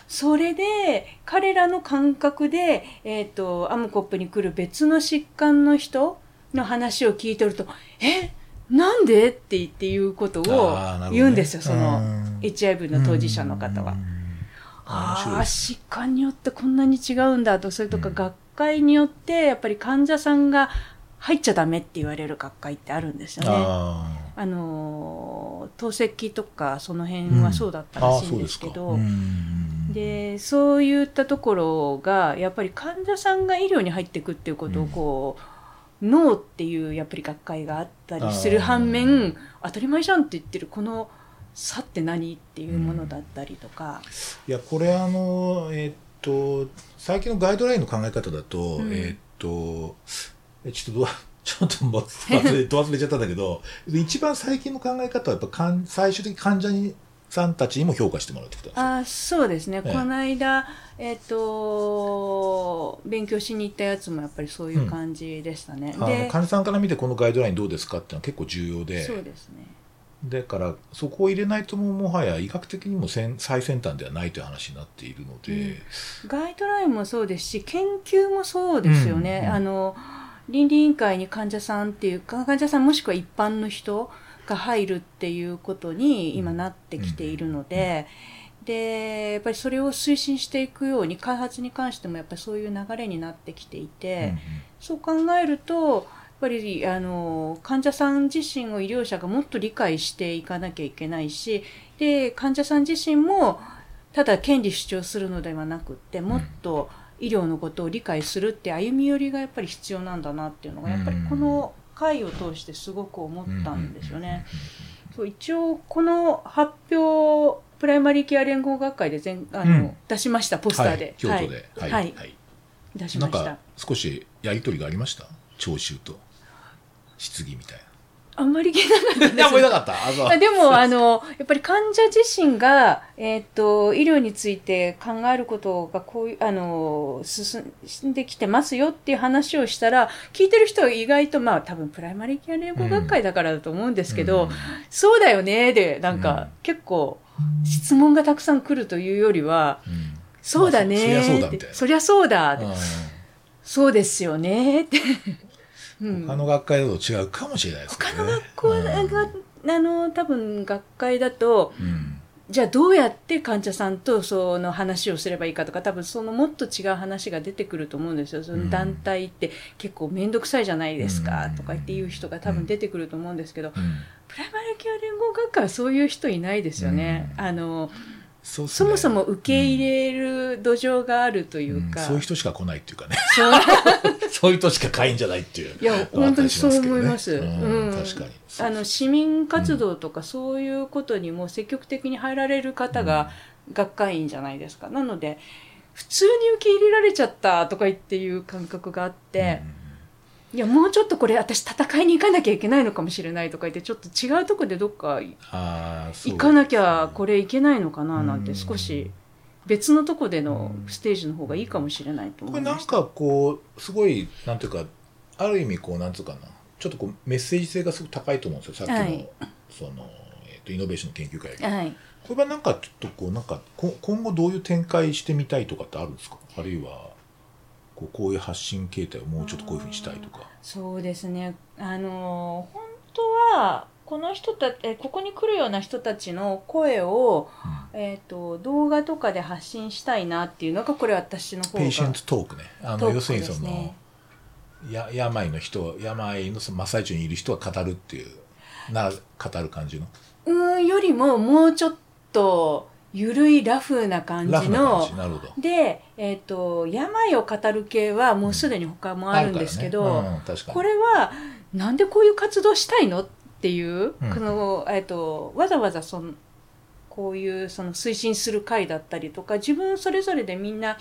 それで、彼らの感覚で、えっ、ー、と、アムコップに来る別の疾患の人の話を聞いてると、えなんで？って言っていうことを言うんですよ、ね、その HIV の当事者の方は。ああ、疾患によってこんなに違うんだと、それとか学会によってやっぱり患者さんが入っちゃダメって言われる学会ってあるんですよね。あの透析とかその辺はそうだったらしいんですけど、うん、でそういったところがやっぱり患者さんが医療に入っていくっていうことをこう、うん、脳っていうやっぱり学会があったりする反面当たり前じゃんって言ってるこの差って何っていうものだったりとか。うん、いやこれあのえー、っと最近のガイドラインの考え方だと、えー、っとちょっとど [laughs] ちょっと忘れ忘れちゃったんだけど一番最近の考え方はやっぱかん最終的に患者にさんたちにも評価してもらうってことあそうですね、ええ。この間、えっと勉強しに行ったやつもやっぱりそういう感じでしたね、か、あので患者さんから見てこのガイドラインどうですかっていうのは結構重要で。そうですね。だからそこを入れないともうもはや医学的にも先最先端ではないという話になっているので、ガイドラインもそうですし研究もそうですよね、うんうんあの倫理委員会に患者さんっていうか患者さんもしくは一般の人が入るっていうことに今なってきているので、でやっぱりそれを推進していくように開発に関してもやっぱりそういう流れになってきていて、そう考えるとやっぱりあの患者さん自身を医療者がもっと理解していかなきゃいけないしで患者さん自身もただ権利主張するのではなくってもっと医療のことを理解するって歩み寄りがやっぱり必要なんだなっていうのがやっぱりこの会を通してすごく思ったんですよね。そう一応この発表プライマリーケア連合学会で全あの、うん。出しましたポスターで、京都で、はい、はいはい。はい。出しました。なんか少しやり取りがありました？聴衆と。質疑みたいあんまり聞いなかったです。な。いや、もういなかった。でもあのやっぱり患者自身が、えー、と医療について考えることがこういうあの進んできてますよっていう話をしたら聞いてる人は意外とまあ多分プライマリーケア連合学会だからだと思うんですけど、うん。そうだよねでなんか、うん。結構質問がたくさん来るというよりは、うん。そうだねまあそそりゃそうだそりゃそうだそうですよねって、うん。他の学会だと違うかもしれないですね。他の学校が、あの多分学会だとうん。うんじゃあどうやって患者さんとその話をすればいいかとか多分そのもっと違う話が出てくると思うんですよ。その団体って結構面倒くさいじゃないですかとか言って言う人が多分出てくると思うんですけど、うん。プライマリーケア連合学会はそういう人いないですよね。うん。あのそねそもそも受け入れる土壌があるというか、うんそういう人しか来ないっていうかね。そう [laughs] いう人しか会員じゃないっていう。いや本当にそう思います。うんうん確かに。あの市民活動とかそういうことにも積極的に入られる方が学会員じゃないですか。なので普通に受け入れられちゃったとか言っていう感覚があって、いやもうちょっとこれ私戦いに行かなきゃいけないのかもしれないとか言ってちょっと違うとこでどっか行かなきゃこれいけないのかななんてうん。少し別のとこでのステージの方がいいかもしれないとこ思いましなんかこうすごいなんていうかある意味こうなんつうかなちょっとこうメッセージ性がすごく高いと思うんですよさっきの,、はい。そのえー、とイノベーション研究会はい、これはなんかちょっとこうなんかこ今後どういう展開してみたいとかってあるんですか？あるいはこうこういう発信形態をもうちょっとこういうふうにしたいとか。そうですね。あの本当はこの人たえここに来るような人たちの声を、えっ、と動画とかで発信したいなっていうのがこれ私の方が。 patientークね。あのトーク要するにその、や病の人病のその真っ最中にいる人が語るっていうな語る感じの。うーんよりももうちょっとゆるいラフな感じので、えっと病を語る系はもうすでに他もあるんですけど、ねうんこれはなんでこういう活動したいのっていう、うん。このえっとわざわざそのこういうその推進する会だったりとか自分それぞれでみんな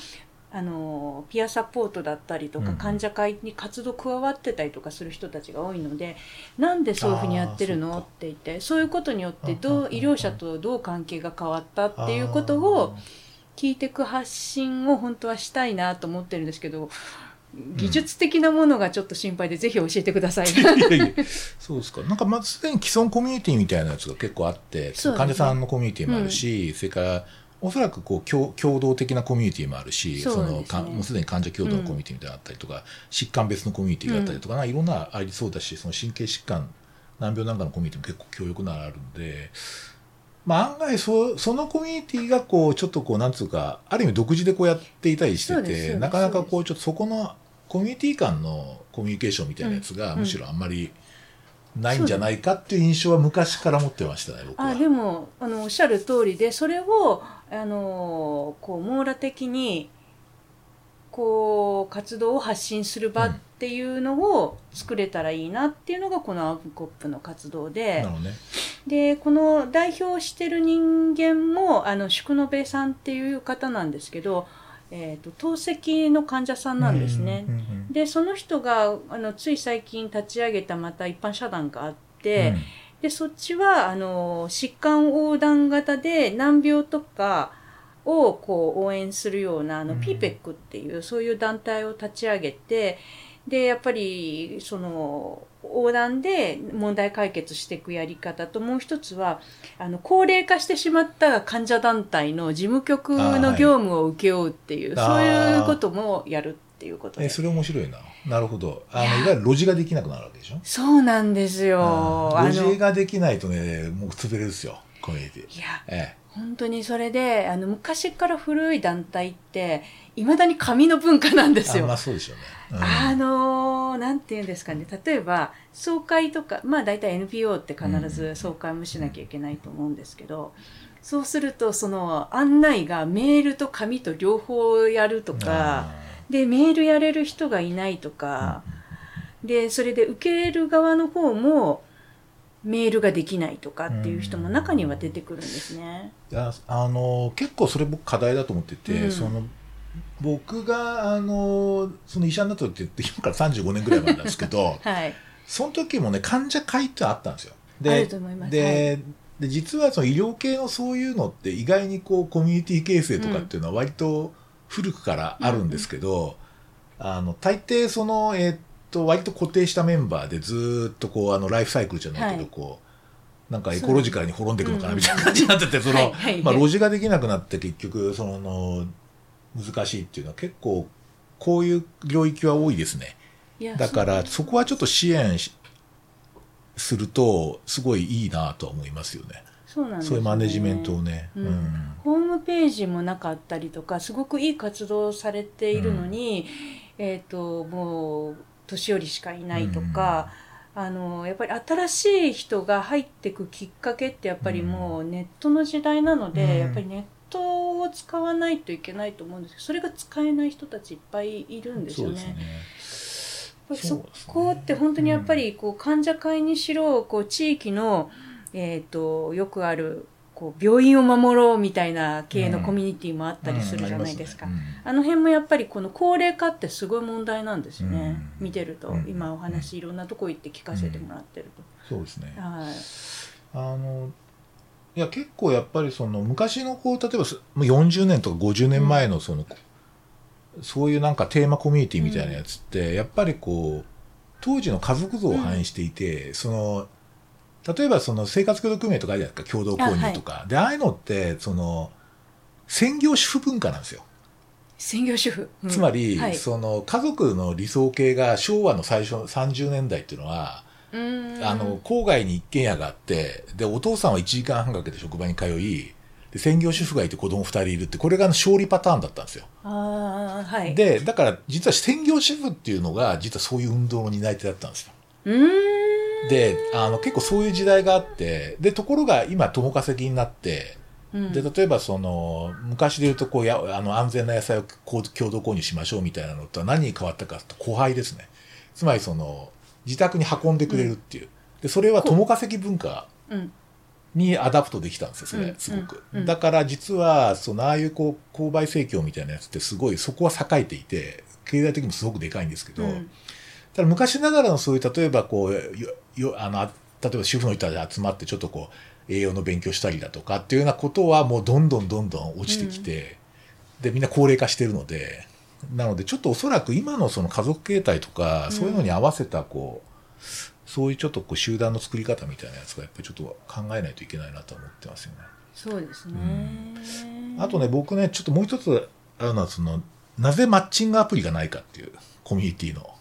あのピアサポートだったりとか、うん。患者会に活動加わってたりとかする人たちが多いのでなんでそういうふうにやってるの？って言ってそういうことによってどうんうんうんううん。医療者とどう関係が変わったっていうことを聞いていく発信を本当はしたいなと思ってるんですけど技術的なものがちょっと心配で、ぜひ教えてください。[laughs] いやいやそうですか。なんかまずすでに既存コミュニティみたいなやつが結構あって、ね。患者さんのコミュニティもあるし、それからおそらくこう共共同的なコミュニティもあるし、そもうすでに患者共同のコミュニティみたいなのがあったりとか、疾患別のコミュニティがあったりとか、いろんなありそうだし、その神経疾患難病なんかのコミュニティも結構強力なのあるんで。まあ、案外そそのコミュニティがこうちょっとこうなんつうかある意味独自でこうやっていたりしててなかなかこうちょっとそこのコミュニティ間のコミュニケーションみたいなやつがうんむしろあんまりないんじゃないかっていう印象は昔から持ってましたね僕は。あでもあのおっしゃる通りでそれをあのこう網羅的にこう活動を発信する場っていうのを作れたらいいなっていうのがこのアウフコップの活動でね。でこの代表してる人間もあの宿延さんっていう方なんですけど、えー、と透析の患者さんなんですね。うんうんうんでその人があのつい最近立ち上げたまた一般社団があって、でそっちはあの疾患横断型で難病とかをこう応援するようなあの、うん。PPEC っていうそういう団体を立ち上げてでやっぱりその横断で問題解決していくやり方ともう一つはあの高齢化してしまった患者団体の事務局の業務を請け負うっていう、そうはいいうこともやるっていうことで。えそれ面白いな。なるほど。あのいわゆる路地ができなくなるわけでしょ？そうなんですよ。路地ができないとねもう潰れるですよ。コミュニティ。いやえ本当にそれであの昔から古い団体っていまだに紙の文化なんでえすよ。あまあそうでしょうね、うん。あのーなんて言うんですかね。例えば総会とかまあ大体 NPO って必ず総会もしなきゃいけないと思うんですけど、そうするとその案内がメールと紙と両方やるとかでメールやれる人がいないとか、でそれで受ける側の方もメールができないとかっていう人も中には出てくるんですね。いやあの結構それ僕課題だと思ってて、うんその僕があのその医者になった時って今から35年ぐらい前なんですけど [laughs] はい。その時もね患者会ってあったんですよ。あででで実はその医療系のそういうのって意外にこうコミュニティ形成とかっていうのは割と古くからあるんですけど、あの大抵その、えーっと割と固定したメンバーでずーっとこうあのライフサイクルじゃないけど、はい。こうなんかエコロジカルに滅んでいくのかなみたいな感じになってて、その、まあ、路地ができなくなって結局その難しいっていうのは結構こういう領域は多いですね。だからそこはちょっと支援しするとすごいいいなとは思いますよね。そうなんですそういうマネジメントをね。うん。ホームページもなかったりとかすごくいい活動をされているのに、えっ、ともう年寄りしかいないとか、あのやっぱり新しい人が入ってくきっかけってやっぱりもうネットの時代なので、うん。やっぱりネットを使わないといけないと思うんですけどそれが使えない人たちいっぱいいるんですよね。そこって本当にやっぱりこう患者会にしろこう地域の、えー、とよくあるこう病院を守ろうみたいな系のコミュニティもあったりするじゃないですか。うん。あの辺もやっぱりこの高齢化ってすごい問題なんですよね、うん。見てると、うん。今お話いろんなとこ行って聞かせてもらってる。そうですね。と、。はい。あのいや結構やっぱりその昔のこう例えばすもう40年とか50年前のその、そういうなんかテーマコミュニティみたいなやつって、やっぱりこう当時の家族像を反映していて、その例えばその生活協同組合とかあるじゃないですか共同購入とか、でああいうのってその専業主婦文化なんですよ。専業主婦、うん。つまり、はい、その家族の理想形が昭和の最初の30年代っていうのは、あの郊外に一軒家があってでお父さんは1時間半かけて職場に通いで専業主婦がいて子供2人いるってこれが勝利パターンだったんですよ。あーはい。でだから実は専業主婦っていうのが実はそういう運動の担い手だったんですよ。うーんであの結構そういう時代があってでところが今共稼ぎになってうん。で例えばその昔で言うとこうやあの安全な野菜を共同購入しましょうみたいなのとは何に変わったかと購買ですね。つまりその自宅に運んでくれるっていう、でそれは共稼ぎ文化うん。に adapt できたんですよそうん。れすごく、うん。うん。だから実はそのああいうこう購買生協みたいなやつってすごいそこは栄えていて経済的にもすごくでかいんですけど、うんただ昔ながらのそういう例えばこうよよあのあ例えば主婦の人たち集まってちょっとこう栄養の勉強したりだとかっていうようなことはもうどんどんどんどん落ちてきて、でみんな高齢化してるのでなのでちょっとおそらく今のその家族形態とか、うんそういうのに合わせたこうそういうちょっとこう集団の作り方みたいなやつがやっぱりちょっと考えないといけないなと思ってますよね。そうですね、あとね僕ねちょっともう一つあるのはそのなぜマッチングアプリがないかっていうコミュニティの。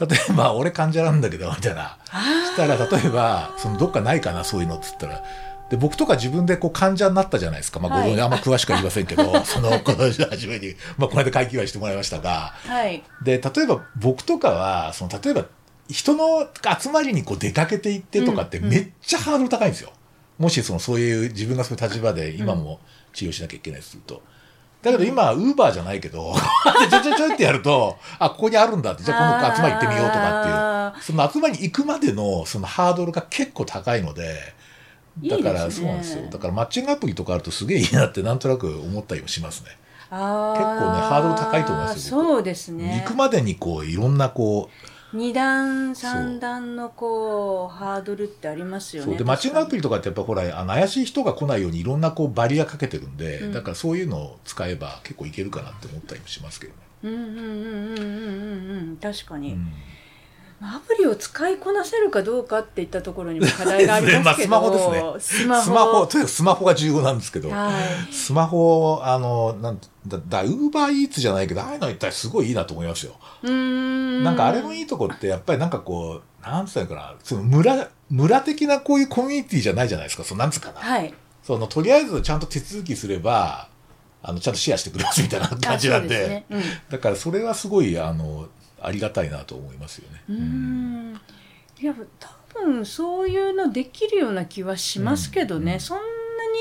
例えば俺患者なんだけどみたいな。あしたら例えばそのどっかないかなそういうのっつったら。で僕とか自分でこう患者になったじゃないですか、まあ、ご存知、はいあんま詳しくは言いませんけど [laughs] そのこの初めに、まあ、この間会計はしてもらいましたが。ーはい。で例えば僕とかはその例えば人の集まりにこう出かけていってとかってうん。うんめっちゃハードル高いんですよ、もしそのそういう自分がそういう立場で今も治療しなきゃいけないとすると。だけど今、ウーバーじゃないけど、[laughs] ちょちょちょってやると、あ、ここにあるんだって、じゃあこの集まり行ってみようとかっていう。あその集まりに行くまでのそのハードルが結構高いので、だからねそうなんですよ。だからマッチングアプリとかあるとすげえいいなってなんとなく思ったりもしますね。結構ねハードル高いと思いますよ僕そうですね行くまでにこういろんなこう二段三段のこうハードルってありますよねでマッチングアプリとかってやっぱほらあの怪しい人が来ないようにいろんなこうバリアかけてるんで、うん。だからそういうのを使えば結構いけるかなって思ったりもしますけどね。うんうんうんうんうんうんうん確かに、うん。アプリを使いこなせるかどうかっていったところにも課題がありますけど [laughs] まあスマホですスマホ。スマホとにかくスマホが重要なんですけど、はい。スマホあのなんだだウーバーイーツじゃないけどああいうの一体すごいいいなと思いますよ。ん。なんかあれのいいとこってやっぱりなんかこうなんつったらいいかな。その村村的なこういうコミュニティじゃないじゃないですか。そのなんつうかな、はい。そのとりあえずちゃんと手続きすればあのちゃんとシェアしてくれますみたいな感じなんで。あそうすね。うん。だからそれはすごいあのありがたいなと思いますよね。うーん。いや多分そういうのできるような気はしますけどね、うん。そんな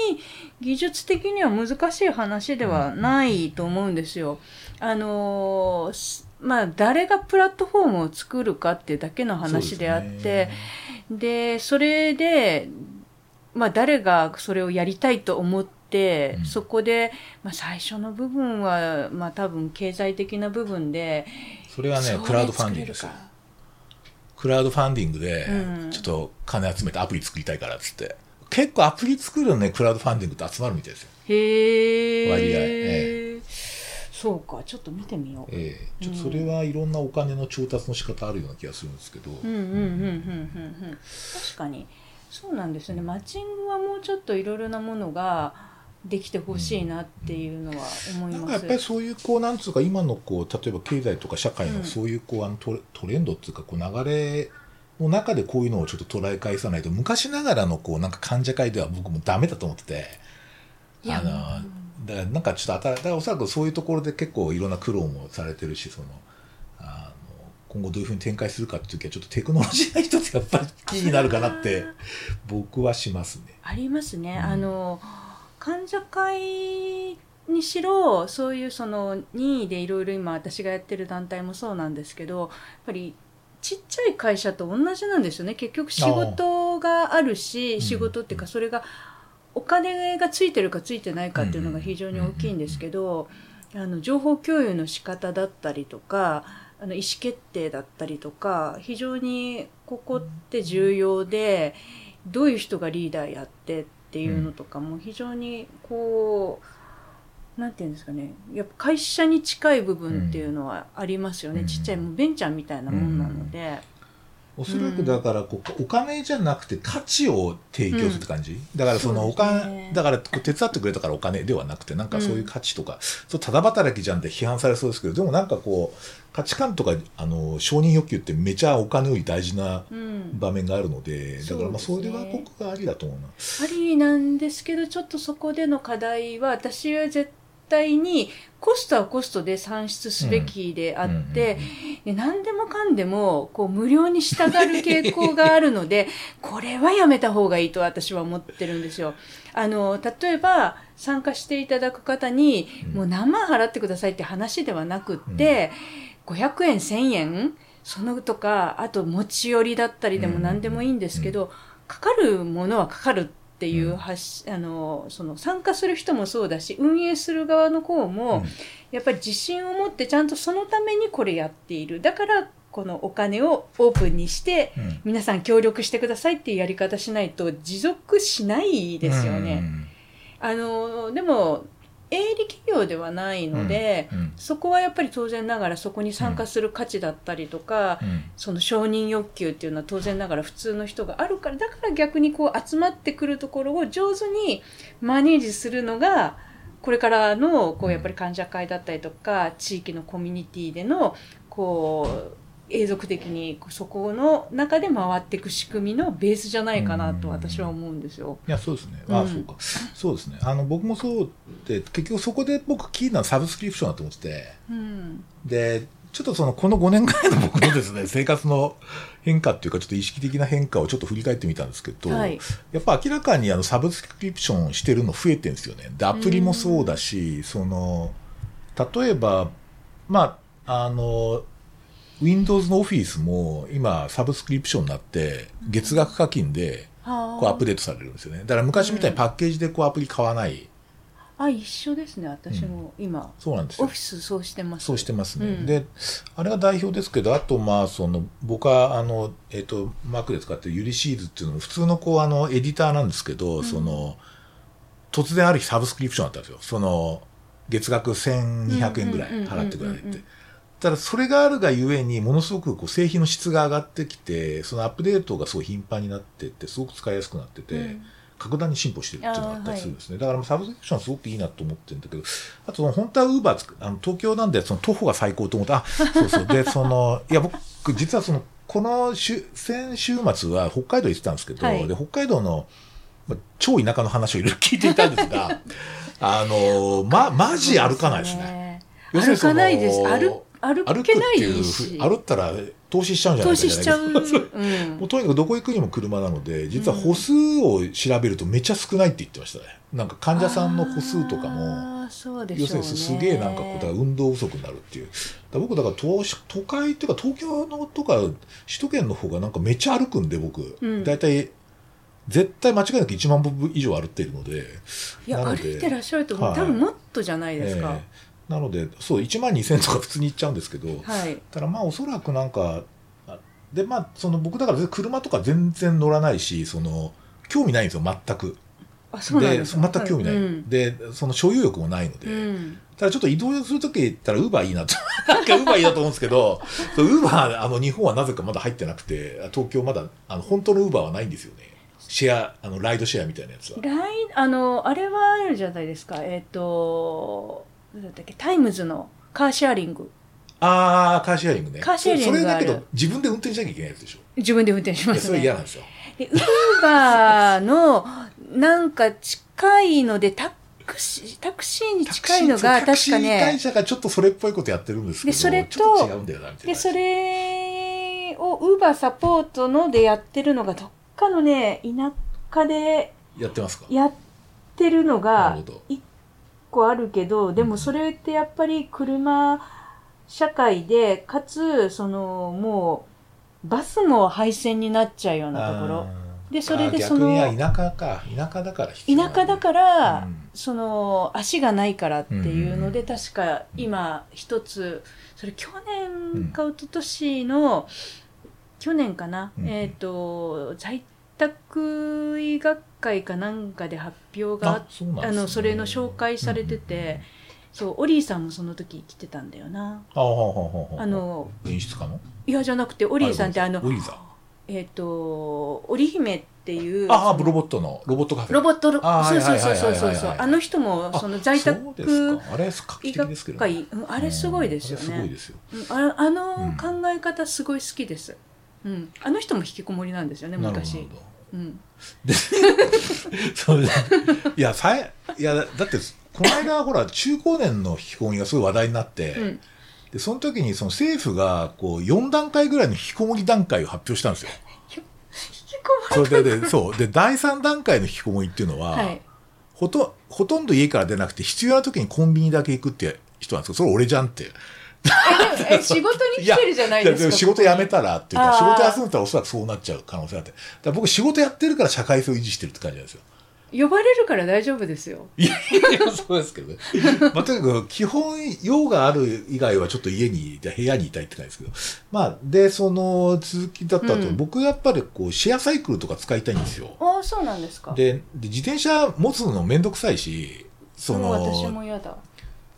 に技術的には難しい話ではないと思うんですよ。あのまあ誰がプラットフォームを作るかっていうだけの話であってですね。でそれで、まあ、誰がそれをやりたいと思って、うん。そこで、まあ、最初の部分は、まあ、多分経済的な部分でそれはねクラウドファンディングですクラウドファンディングでうん。ちょっと金集めてアプリ作りたいからっつって結構アプリ作るのねクラウドファンディングって集まるみたいですよ。へえ。割合えそうか、ちょっと見てみよう。ええちょっとそれはいろんなお金の調達の仕方あるような気がするんですけど、うんうんうんうんうんうん。確かに。そうなんですね。マッチングはもうちょっといろいろなものができてほしいなっていうのは思います。なんかやっぱりそういうこうなんつうか今のこう例えば経済とか社会うんのそういうこうあのトレトレンドっていうかこう流れの中でこういうのをちょっと捉え返さないと昔ながらのこうなんか患者会では僕もダメだと思っててあのだからなんかちょっとあただからおそらくそういうところで結構いろんな苦労もされてるしそのあの今後どういうふうに展開するかっていう時はちょっとテクノロジーが一つやっぱりキーになるかなって僕はしますね。ありますね。うんあの患者会にしろそういうその任意でいろいろ今私がやってる団体もそうなんですけどやっぱりちっちゃい会社と同じなんですよね。結局仕事があるしん仕事っていうかそれがお金がついてるかついてないかっていうのが非常に大きいんですけどあの情報共有の仕方だったりとかあの意思決定だったりとか非常にここって重要でどういう人がリーダーやってっていうのとかも非常にこうなんていうんですかね。やっぱ会社に近い部分っていうのはありますよね、うん。ちっちゃいもうベンチャーみたいなもんなので、おそらくだからこう、お金じゃなくて価値を提供するって感じ、だからそのお金、ね。だから手伝ってくれたからお金ではなくてなんかそういう価値とか、そうただ働きじゃんって批判されそうですけどでもなんかこう価値観とかあの承認欲求ってめちゃお金より大事なうん、場面があるので、だからまあそれは僕はありだと思うな。ありなんですけどちょっとそこでの課題は私は絶対にコストはコストで算出すべきであって、で何でもかんでもこう無料に従う傾向があるので [laughs] これはやめた方がいいと私は思ってるんですよ。あの例えば参加していただく方に、うん。もう何万払ってくださいって話ではなくって、500円1000円そのとかあと持ち寄りだったりでも何でもいいんですけど、かかるものはかかるっていう発し、あのその参加する人もそうだし運営する側の方も、うん。やっぱり自信を持ってちゃんとそのためにこれやっている。だからこのお金をオープンにしてうん。皆さん協力してくださいっていうやり方しないと持続しないですよね。あのでも営利企業ではないので、うんうん。そこはやっぱり当然ながらそこに参加する価値だったりとか、うん。その承認欲求っていうのは当然ながら普通の人があるからだから逆にこう集まってくるところを上手にマネージするのがこれからのこうやっぱり患者会だったりとか地域のコミュニティでのこう永続的にそこの中で回っていく仕組みのベースじゃないかなと私は思うんですよ。いやそうですね、あうん。そうか。そうですね。あの僕もそうで結局そこで僕キーなのはサブスクリプションだと思ってて。うん。でちょっとそのこの5年ぐらいの僕のですね [laughs] 生活の変化っていうかちょっと意識的な変化をちょっと振り返ってみたんですけど、はい。やっぱ明らかにあのサブスクリプションしてるの増えてるんですよね。でアプリもそうだしその例えばまああの Windows の Office も今サブスクリプションになって月額課金でこうアップデートされるんですよね。だから昔みたいにパッケージでこうアプリ買わない。あ一緒ですね。私も今、そうなんですよ。オフィスそうしてます。そうしてますね、うん。であれが代表ですけどあとまあその僕はあの、えっとマークで使ってるユリシーズっていうのも普通のこうあのエディターなんですけど、その突然ある日サブスクリプションだったんですよ。その月額1200円ぐらい払ってくださいってただそれがあるがゆえにものすごくこう製品の質が上がってきてそのアップデートがすごい頻繁になってってすごく使いやすくなってて、うん格段に進歩してるっていうのがあったりするんですね。だからサブスクリプションはすごくいいなと思ってるんだけど、あと本当はウーバーあの東京なんでその徒歩が最高と思って、あ、[laughs] そうそう。で、その、いや僕、実はその、この週、先週末は北海道行ってたんですけど、はいで、北海道の、まあ超田舎の話をいろいろ聞いていたんですが、[laughs] あの、ま、マジ歩かないですね。歩かないです歩歩けないっていうしふ歩ったら投資しちゃうんじゃないか投資しちゃう、[laughs] ん。もうとにかくどこ行くにも車なので実は歩数を調べるとめっちゃ少ないって言ってましたね。なんか患者さんの歩数とかもそうでしょうね。要するにすげえなんかこうだ運動不足になるっていう。だ僕だから都都会っていうか東京のとか首都圏の方がなんかめっちゃ歩くんで僕、うん。大体絶対間違いなく1万歩以上歩っているので。いやなので歩いてらっしゃると思う、はい。多分もっとじゃないですか、ええなのでそう1万2000とか普通に行っちゃうんですけど、はい。ただまあおそらくなんかあでまあその僕だから車とか全然乗らないしその興味ないんですよ全く。で全く興味ない、うん。でその所有欲もないので、うん。ただちょっと移動するとき言ったらウーバーいいなと。[laughs] なんかウーバーいいなと思うんですけどウーバーあの日本はなぜかまだ入ってなくて東京まだあの本当のウーバーはないんですよね。シェアあのライドシェアみたいなやつは。ライあのあれはあるじゃないですか。えっ、と何だったっけタイムズのカーシェアリング。ああカーシェアリングね。カーシェアリングそれだけど自分で運転しなきゃいけないやつでしょ。自分で運転しますね。れ嫌なんですよ。でウーバーのなんか近いのでタクシータクシーに近いのが確かね。タクシー会社がちょっとそれっぽいことやってるんですけどでそれと違うんだよなみたいな。でそれをウーバーサポートのでやってるのがどっかのね田舎でやってますか？やってるのながるほど。一個あるけどでもそれってやっぱり車社会でかつそのもうバスも廃線になっちゃうようなところ。でそれでその逆に田舎か。田舎だから田舎だから、うん。その足がないからっていうので、確か今一つそれ去年か一昨年の、去年かな、うんえっ、と在宅医学会かなんかで発表があっそね。あのそれの紹介されてて、そうオリーさんもその時来てたんだよな。あの演出家の？いやじゃなくてオリーさんってあのオリーさん。えっ、と織姫っていうああロボットのロボットカフェ。ロボットのあーそうそうそうそうそうそう。あの人もあその在宅そうですか。あれ画期医的ですけどね。あれすごいですようんあれすごいねですよ。うんああのうん。考え方すごい好きです、うん、あの人も引きこもりなんですよね昔うん、[laughs] そういやさえいやだってこの間ほら中高年の引きこもりがすごい話題になって、うん、でその時にその政府がこう4段階ぐらいの引きこもり段階を発表したんですよ。引きこもそれででそう。で第3段階の引きこもりっていうのは、りはい。ほとほとんど家から出なくて必要な時にコンビニだけ行くって人なんですけどそれ俺じゃんって。ええ仕事に来てるじゃないですかや仕事辞めたらっていうか仕事休んだらおそらくそうなっちゃう可能性があって。僕仕事やってるから社会性を維持してるって感じなんですよ。呼ばれるから大丈夫ですよ。いやいやそうですけどね。まあ、とにかく基本用がある以外はちょっと家に部屋にいたいって感じですけど。まあでその続きだったと、うん。僕やっぱりこうシェアサイクルとか使いたいんですよ。ああそうなんですか。でで自転車持つのめんどくさいしそもう私のも嫌だ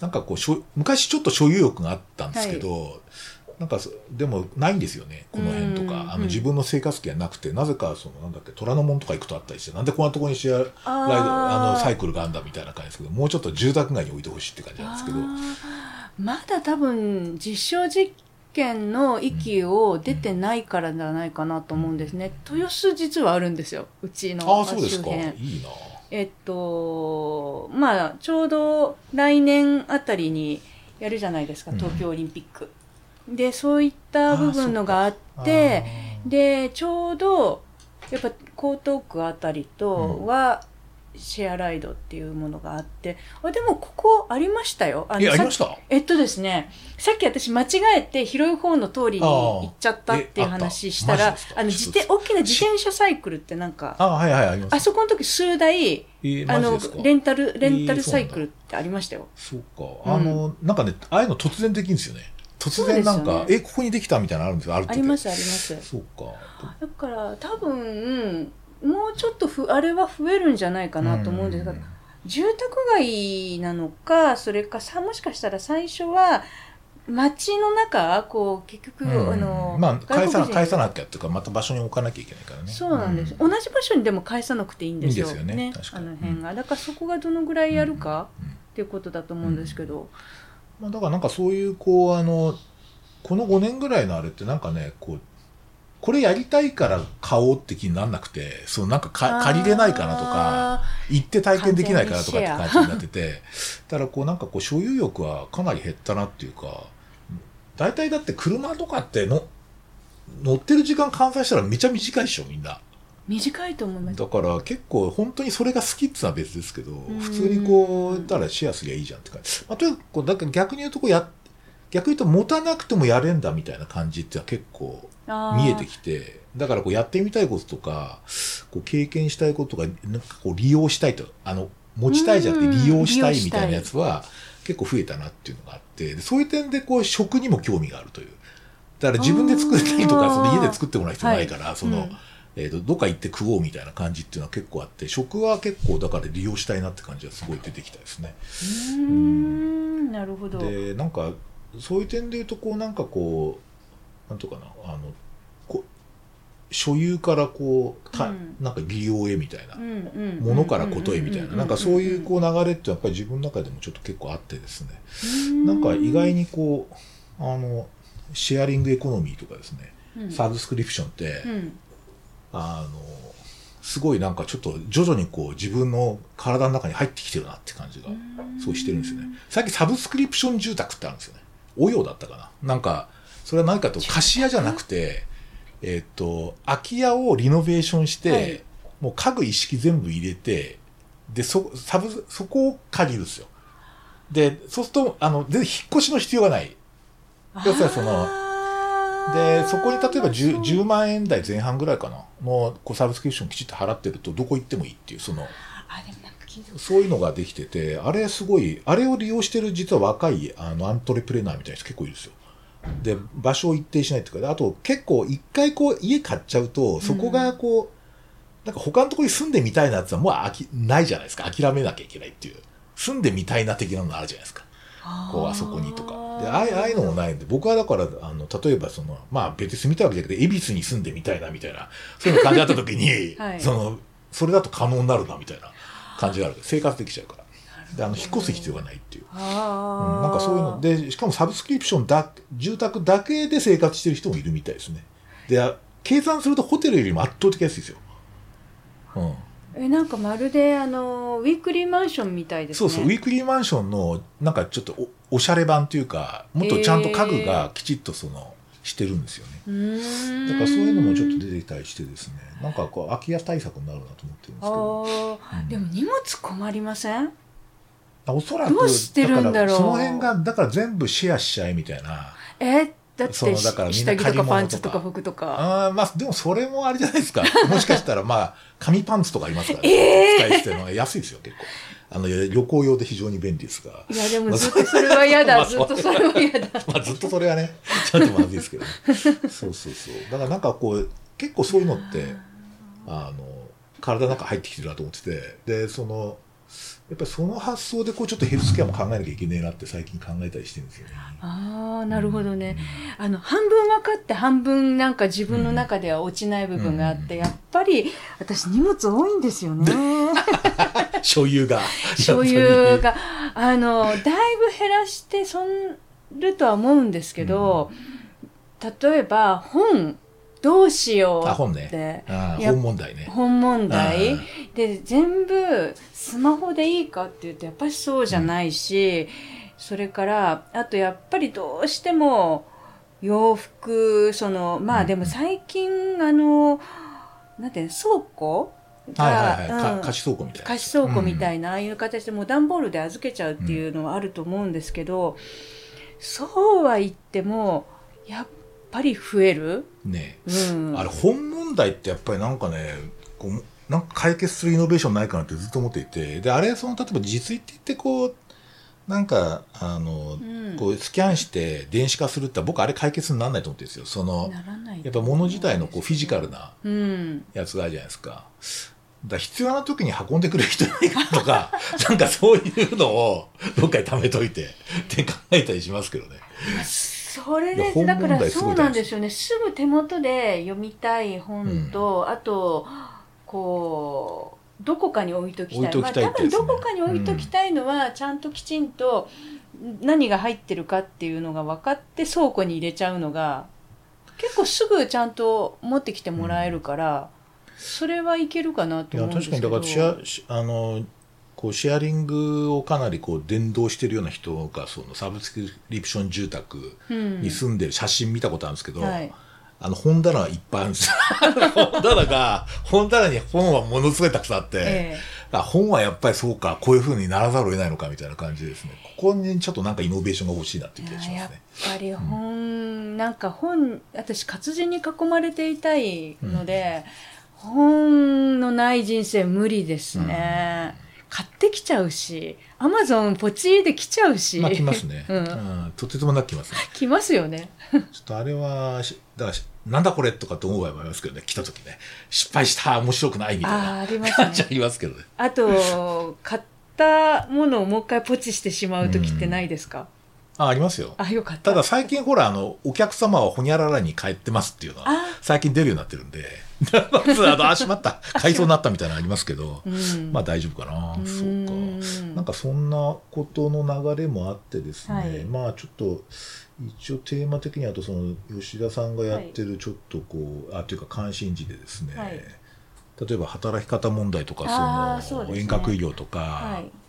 なんかこうしょ昔ちょっと所有欲があったんですけど、なんかそでもないんですよねこの辺とうんかあの自分の生活圏なくてなぜかそのなんだっけ虎ノ門とか行くとあったりしてなんでこんなところにシェアライドあのサイクルがあんだみたいな感じですけどもうちょっと住宅街に置いてほしいって感じなんですけど。まだ多分実証実験の域を出てないからじゃないかなと思うんですね、豊洲実はあるんですよ。うちのああそうですか。周辺。いいなえっとまあちょうど来年あたりにやるじゃないですかうん。東京オリンピック、でそういった部分のがあってでちょうどやっぱ江東区あたりとは、シェアライドっていうものがあってあでもここありましたよ。あのえ、ありさました？えっとですねさっき私間違えて広い方の通りに行っちゃったっていう話したらあの自転大きな自転車サイクルってなんかあ、はいはい、あります。あそこの時数台えーあのレンタルレンタルえーサイクルってありましたよ、そうか。うん。あの、なんかね、ああいうの突然できるんですよね。突然なんか、そうですよえ、ここにできたみたいなのあるんですよ。あるありますあります。そうか。だから多分もうちょっとふあれは増えるんじゃないかなと思うんですが、う住宅街なのかそれかさもしかしたら最初は街の中こう結局、うん。あのまあ、返さ返さなきゃっていうか、また場所に置かなきゃいけないからね。そうなんです、う同じ場所にでも返さなくていいんですよ。いいですよね。確かあにの辺が、だからそこがどのぐらいやるかうんっていうことだと思うんですけど、まあ、だからなん。かそういう、こう、あの、この5年ぐらいのあれってなん。かね、こう、これやりたいから買おうって気にならなくて、そうなんかか借りれないかなとか、あ行って体験できないかなとかって感じになってて、だからこうなんかこう所有欲はかなり減ったなっていうか、大体だって車とかっての乗ってる時間換算したらめちゃ短いでしょ、みんな。ー短いと思いますだから結構本当にそれが好きってのは別ですけど、ん普通にこう、だからシェアすりゃいいじゃんって感じ。まあ、とにかくこう、だ逆に言うとこうや、逆に言うと持たなくてもやれんだみたいな感じっては結構見えてきて、だからこうやってみたいこととか、こう経験したいこととか、なんかこう利用したいと、あの、持ちたいじゃなくてうん利用したいみたいなやつは結構増えたなっていうのがあって、でそういう点でこう食にも興味があるという。だから自分で作りたいとか、その家で作ってもらう必要ないから、はい。その、うん。えっ、と、どっか行って食おうみたいな感じっていうのは結構あって、食は結構だから利用したいなって感じがすごい出てきたですね。うーんなるほど。でなんかそういう点で言うとこうなんかこうなんとかなあのこ所有からこうた、うん。なんか利用へみたいな、もものからことへみたいな、なんかそういうこう流れってやっぱり自分の中でもちょっと結構あってですね、うなんか意外に、にこうあのシェアリングエコノミーとかですね、うん。サブスクリプションって、うん。あのすごいなんかちょっと徐々にこう自分の体の中に入ってきてるなって感じがすごいしてるんですよね。最近サブスクリプション住宅ってあるんですよね。およだったかな。なんか、それは何かと貸し屋じゃなくて、えっ、と、空き家をリノベーションして、はいもう家具一式全部入れて、で、そ、サブ、そこを借りるんですよ。で、そうすると、あの、全然引っ越しの必要がない。要するにそので、そこに例えば 10, 10万円台前半ぐらいかな、のこうサブスクリプションきちっと払ってると、どこ行ってもいいっていう、その、あでもそういうのができてて、あれすごい、あれを利用してる実は若いあのアントレプレナーみたいな人結構いるんですよ。で、場所を一定しないっていうか、あと結構一回こう家買っちゃうと、そこがこう、なんか他のところに住んでみたいなやつはもうあきないじゃないですか。諦めなきゃいけないっていう。住んでみたいな的なのあるじゃないですか。こうあそこにとか。で、ああいうああいうのもないんで、僕はだから、あの、例えばその、まあ別に住みたいわけじゃなくて、恵比寿に住んでみたいなみたいな、そういうの感じあった時に、[laughs] はいその、それだと可能になるなみたいな感じがある。生活できちゃうから。で、あの、引っ越す必要がないっていう。うん、あなんかそういうので、しかもサブスクリプションだ、住宅だけで生活してる人もいるみたいですね。で、あ計算するとホテルよりも圧倒的安いですよ。うん。えなんかまるであのウィークリーマンションみたいですねそうそう、ウィークリーマンションの、なんかちょっとおおしゃれ版というか、もっとちゃんと家具がきちっとその、してるんですよね。だからそういうのもちょっと出てきたりしてですね、なんかこう、空き家対策になるなと思ってるんですけど。うん。でも荷物困りません？おそらく、どうしてるんだろう？からその辺が、だから全部シェアしちゃいみたいな。えだってだから下着とかか。パンツとか服とか。ああ、まあ、でもそれもあれじゃないですか。[laughs] もしかしたら、まあ、紙パンツとかありますから、え使い捨ての。安いですよ、結構。あの、旅行用で非常に便利ですが。いやでもずっとそれは嫌まあだずっとそれは嫌だ。まあ、[laughs] ずっとそれはね、[laughs] ちょっとまずいですけど、ね、そうそうそう。だからなんかこう、結構そういうのって、あの、体の中入ってきてるなと思ってて、で、その、やっぱりその発想でこうちょっとヘルスケアも考えなきゃいけねえなって最近考えたりしてるんですよね。ああなるほどね。あの半分分かって半分なんか自分の中では落ちない部分があって、うん。やっぱり私荷物多いんですよね。[laughs] 所有が。所有が。[laughs] あのだいぶ減らしてそんるとは思うんですけど、例えば本どうしようあ、っ本ね。てあやっ本問題ね。本問題。うん。で全部スマホでいいかっていうとやっぱりそうじゃないし、それからあとやっぱりどうしても洋服そのまあでも最近あのなんていうの倉庫が、はいはいはい、かうん。貸し倉庫みたいな。貸し倉庫みたいな、ああいう形でもう段ボールで預けちゃうっていうのはあると思うんですけど、そうは言ってもやっぱり増える、うんね。うん、あれ本問題ってやっぱりなんかねこうなんか解決するイノベーションないかなってずっと思っていて。であれその例えば実って言ってこうなんかあの、うん。こうスキャンして電子化するって僕あれ解決にならないと思ってるんですよ。そのやっぱ物自体のこうフィジカルなうん。やつがあるじゃないですか。だから必要な時に運んでくれる人いないかとか、[laughs] なんかそういうのをどっかに貯めといてって考えたりしますけどね。それでだからそうなんですよね。すぐ手元で読みたい本と、あとこうどこかに置いときたい。置いときたいまあ、多分どこかに置いときたいのは、ちゃんときちんと何が入ってるかっていうのが分かって倉庫に入れちゃうのが結構すぐちゃんと持ってきてもらえるから、それはいけるかなと思うんですけど。確かにだからあのこうシェアリングをかなりこう伝導してるような人がそのサブスクリプション住宅うん。に住んでる写真見たことあるんですけど、はい。あの本棚がいっぱいあるんですよ。[laughs] 本棚が本棚に本はものすごいたくさんあって、えあ本はやっぱりそうかこういうふうにならざるを得ないのかみたいな感じですね。ここにちょっとなんかイノベーションが欲しいなっていう気がしますね。ぱり本、なんか本私活字に囲まれていたいので、本のない人生無理ですね、買ってきちゃうしアマゾンポチで来ちゃうし、まあ来ますね、[laughs] うん。うんとてつもなく来ます。ね来ますよね。[laughs] ちょっとあれはしだかなんだこれとかって思う場合もありますけどね。来た時ね。失敗した面白くないみたいああなありますね。[laughs] 言いますけどね。あと買ったものをもう一回ポチしてしまう時ってないですか、あありますよ。あよかった。ただ最近ほらあのお客様はほにゃららに帰ってますっていうのはあ最近出るようになってるんで [laughs] まずあのあしまった。買いそうになったみたいなのありますけど、うん。まあ大丈夫かな。うん。そうか。なんかそんなことの流れもあってですね、はい。まあちょっと一応テーマ的にはあとその吉田さんがやってるちょっとこう、あというか関心事でですね、はい。例えば働き方問題とかそのね。遠隔医療とか、はい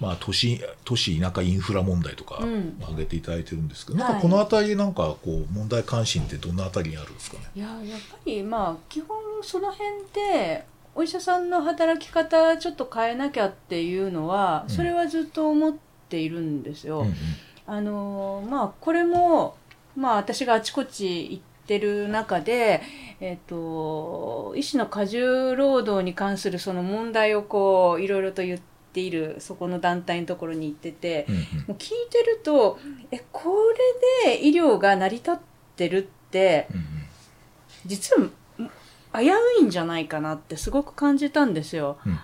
まあ、都市都市田舎インフラ問題とかうん挙げていただいてるんですけど、はいなんかこの辺りでなんかこう問題関心ってどの辺りにあるんですかね？いややっぱりまあ基本その辺でお医者さんの働き方ちょっと変えなきゃっていうのはうんそれはずっと思っているんですよ。うんうんあのまあこれもまあ私があちこち行ってる中で、えっと医師の過重労働に関するその問題をこういろいろと言っているそこの団体のところに行ってて、うんうんもう聞いてるとえこれで医療が成り立ってるってうんうん実は危ういんじゃないかなってすごく感じたんですよ。うんうん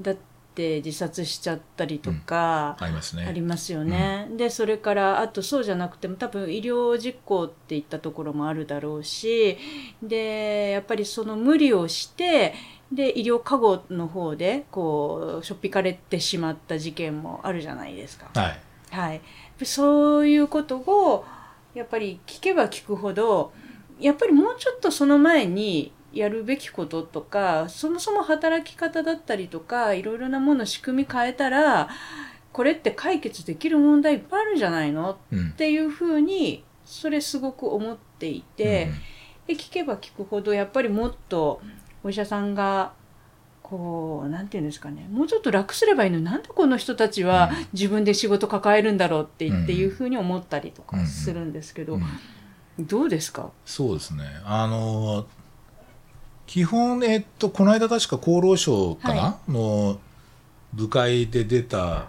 だって自殺しちゃったりとか、ありますね。ありますよね。でそれからあとそうじゃなくても多分医療実行っていったところもあるだろうしでやっぱりその無理をしてで医療過護の方でこうしょっぴかれてしまった事件もあるじゃないですか。はい。はい、そういうことをやっぱり聞けば聞くほどやっぱりもうちょっとその前にやるべきこととかそもそも働き方だったりとかいろいろなもの仕組み変えたらこれって解決できる問題いっぱいあるんじゃないの？うんっ。ていうふうにそれすごく思っていて、で聞けば聞くほどやっぱりもっとお医者さんがこうなんていうんですかね。もうちょっと楽すればいいのになんでこの人たちはうん。自分で仕事抱えるんだろうって言ってうん。いうふうに思ったりとうんかするんですけど、うん。どうですか？そうですね。あの基本、えっと、この間確か厚労省かな、はの部会で出た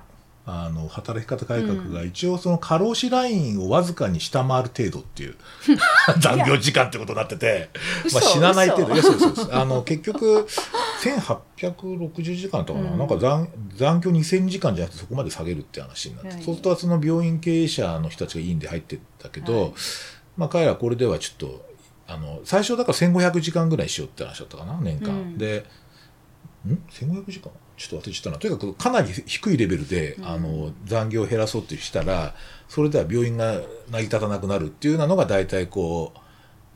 あの働き方改革が一応その過労死ラインをわずかに下回る程度っていう [laughs] 残業時間ってことになってて、まあ、嘘死なない程度。いや嘘そうあの結局1860時間だったかな、うん。なんか残残業2000時間じゃなくてそこまで下げるって話になって、はい。そうするとその病院経営者の人たちがいいんで入ってったけど、はい。まあ、彼らこれではちょっとあの最初だから1500時間ぐらいしようって話だったかな年間、うん。でん1500時間？ちょっと忘れちゃったな。とにかくかなり低いレベルで、うん。あの残業を減らそうってしたらそれでは病院が成り立たなくなるっていうのが大体こう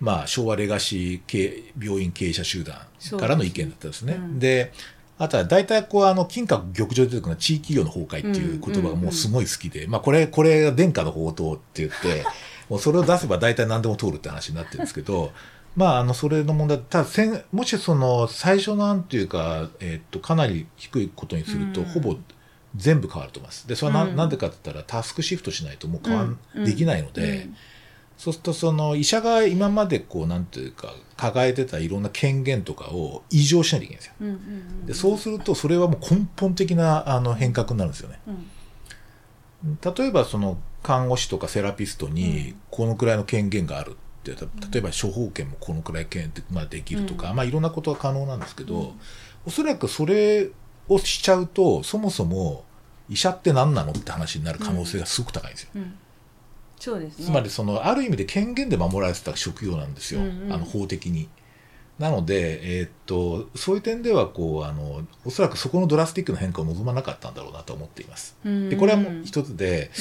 まあ昭和レガシー系病院経営者集団からの意見だったんですね。であとは大体こうあの金閣玉上で出てくるのは地域企業の崩壊っていう言葉がもうすごい好きで、まあこれ、これが殿下の宝刀って言って、[laughs] もうそれを出せば大体何でも通るって話になってるんですけど、まあ、あの、それの問題、ただ、せんもしその、最初の案というか、えっと、かなり低いことにすると、うん。ほぼ全部変わると思います。で、それはな,、うん。ん、なんでかって言ったら、タスクシフトしないともう変わん、うん。できないので、そうすると、その、医者が今までこう、なんていうか、抱えてたいろんな権限とかを異常しないといけないんですよ。うんうんうんで、そうすると、それはもう根本的な、あの、変革になるんですよね。うん。例えばその看護師とかセラピストうにん。このくらいの権限があるってた例えば処方権もこのくらい権まあできるとか、うん。まあいろんなことが可能なんですけど、うん。おそらくそれをしちゃうとそもそも医者って何なのって話になる可能性がすごく高いんですよ。うん。そうですね。つまりそのある意味で権限で守られてた職業なんですよ、うんうん。あの法的に。なので、えーっとそういう点ではこうあのおそらくそこのドラスティックな変化を望まなかったんだろうなと思っています。でこれはもう一つで、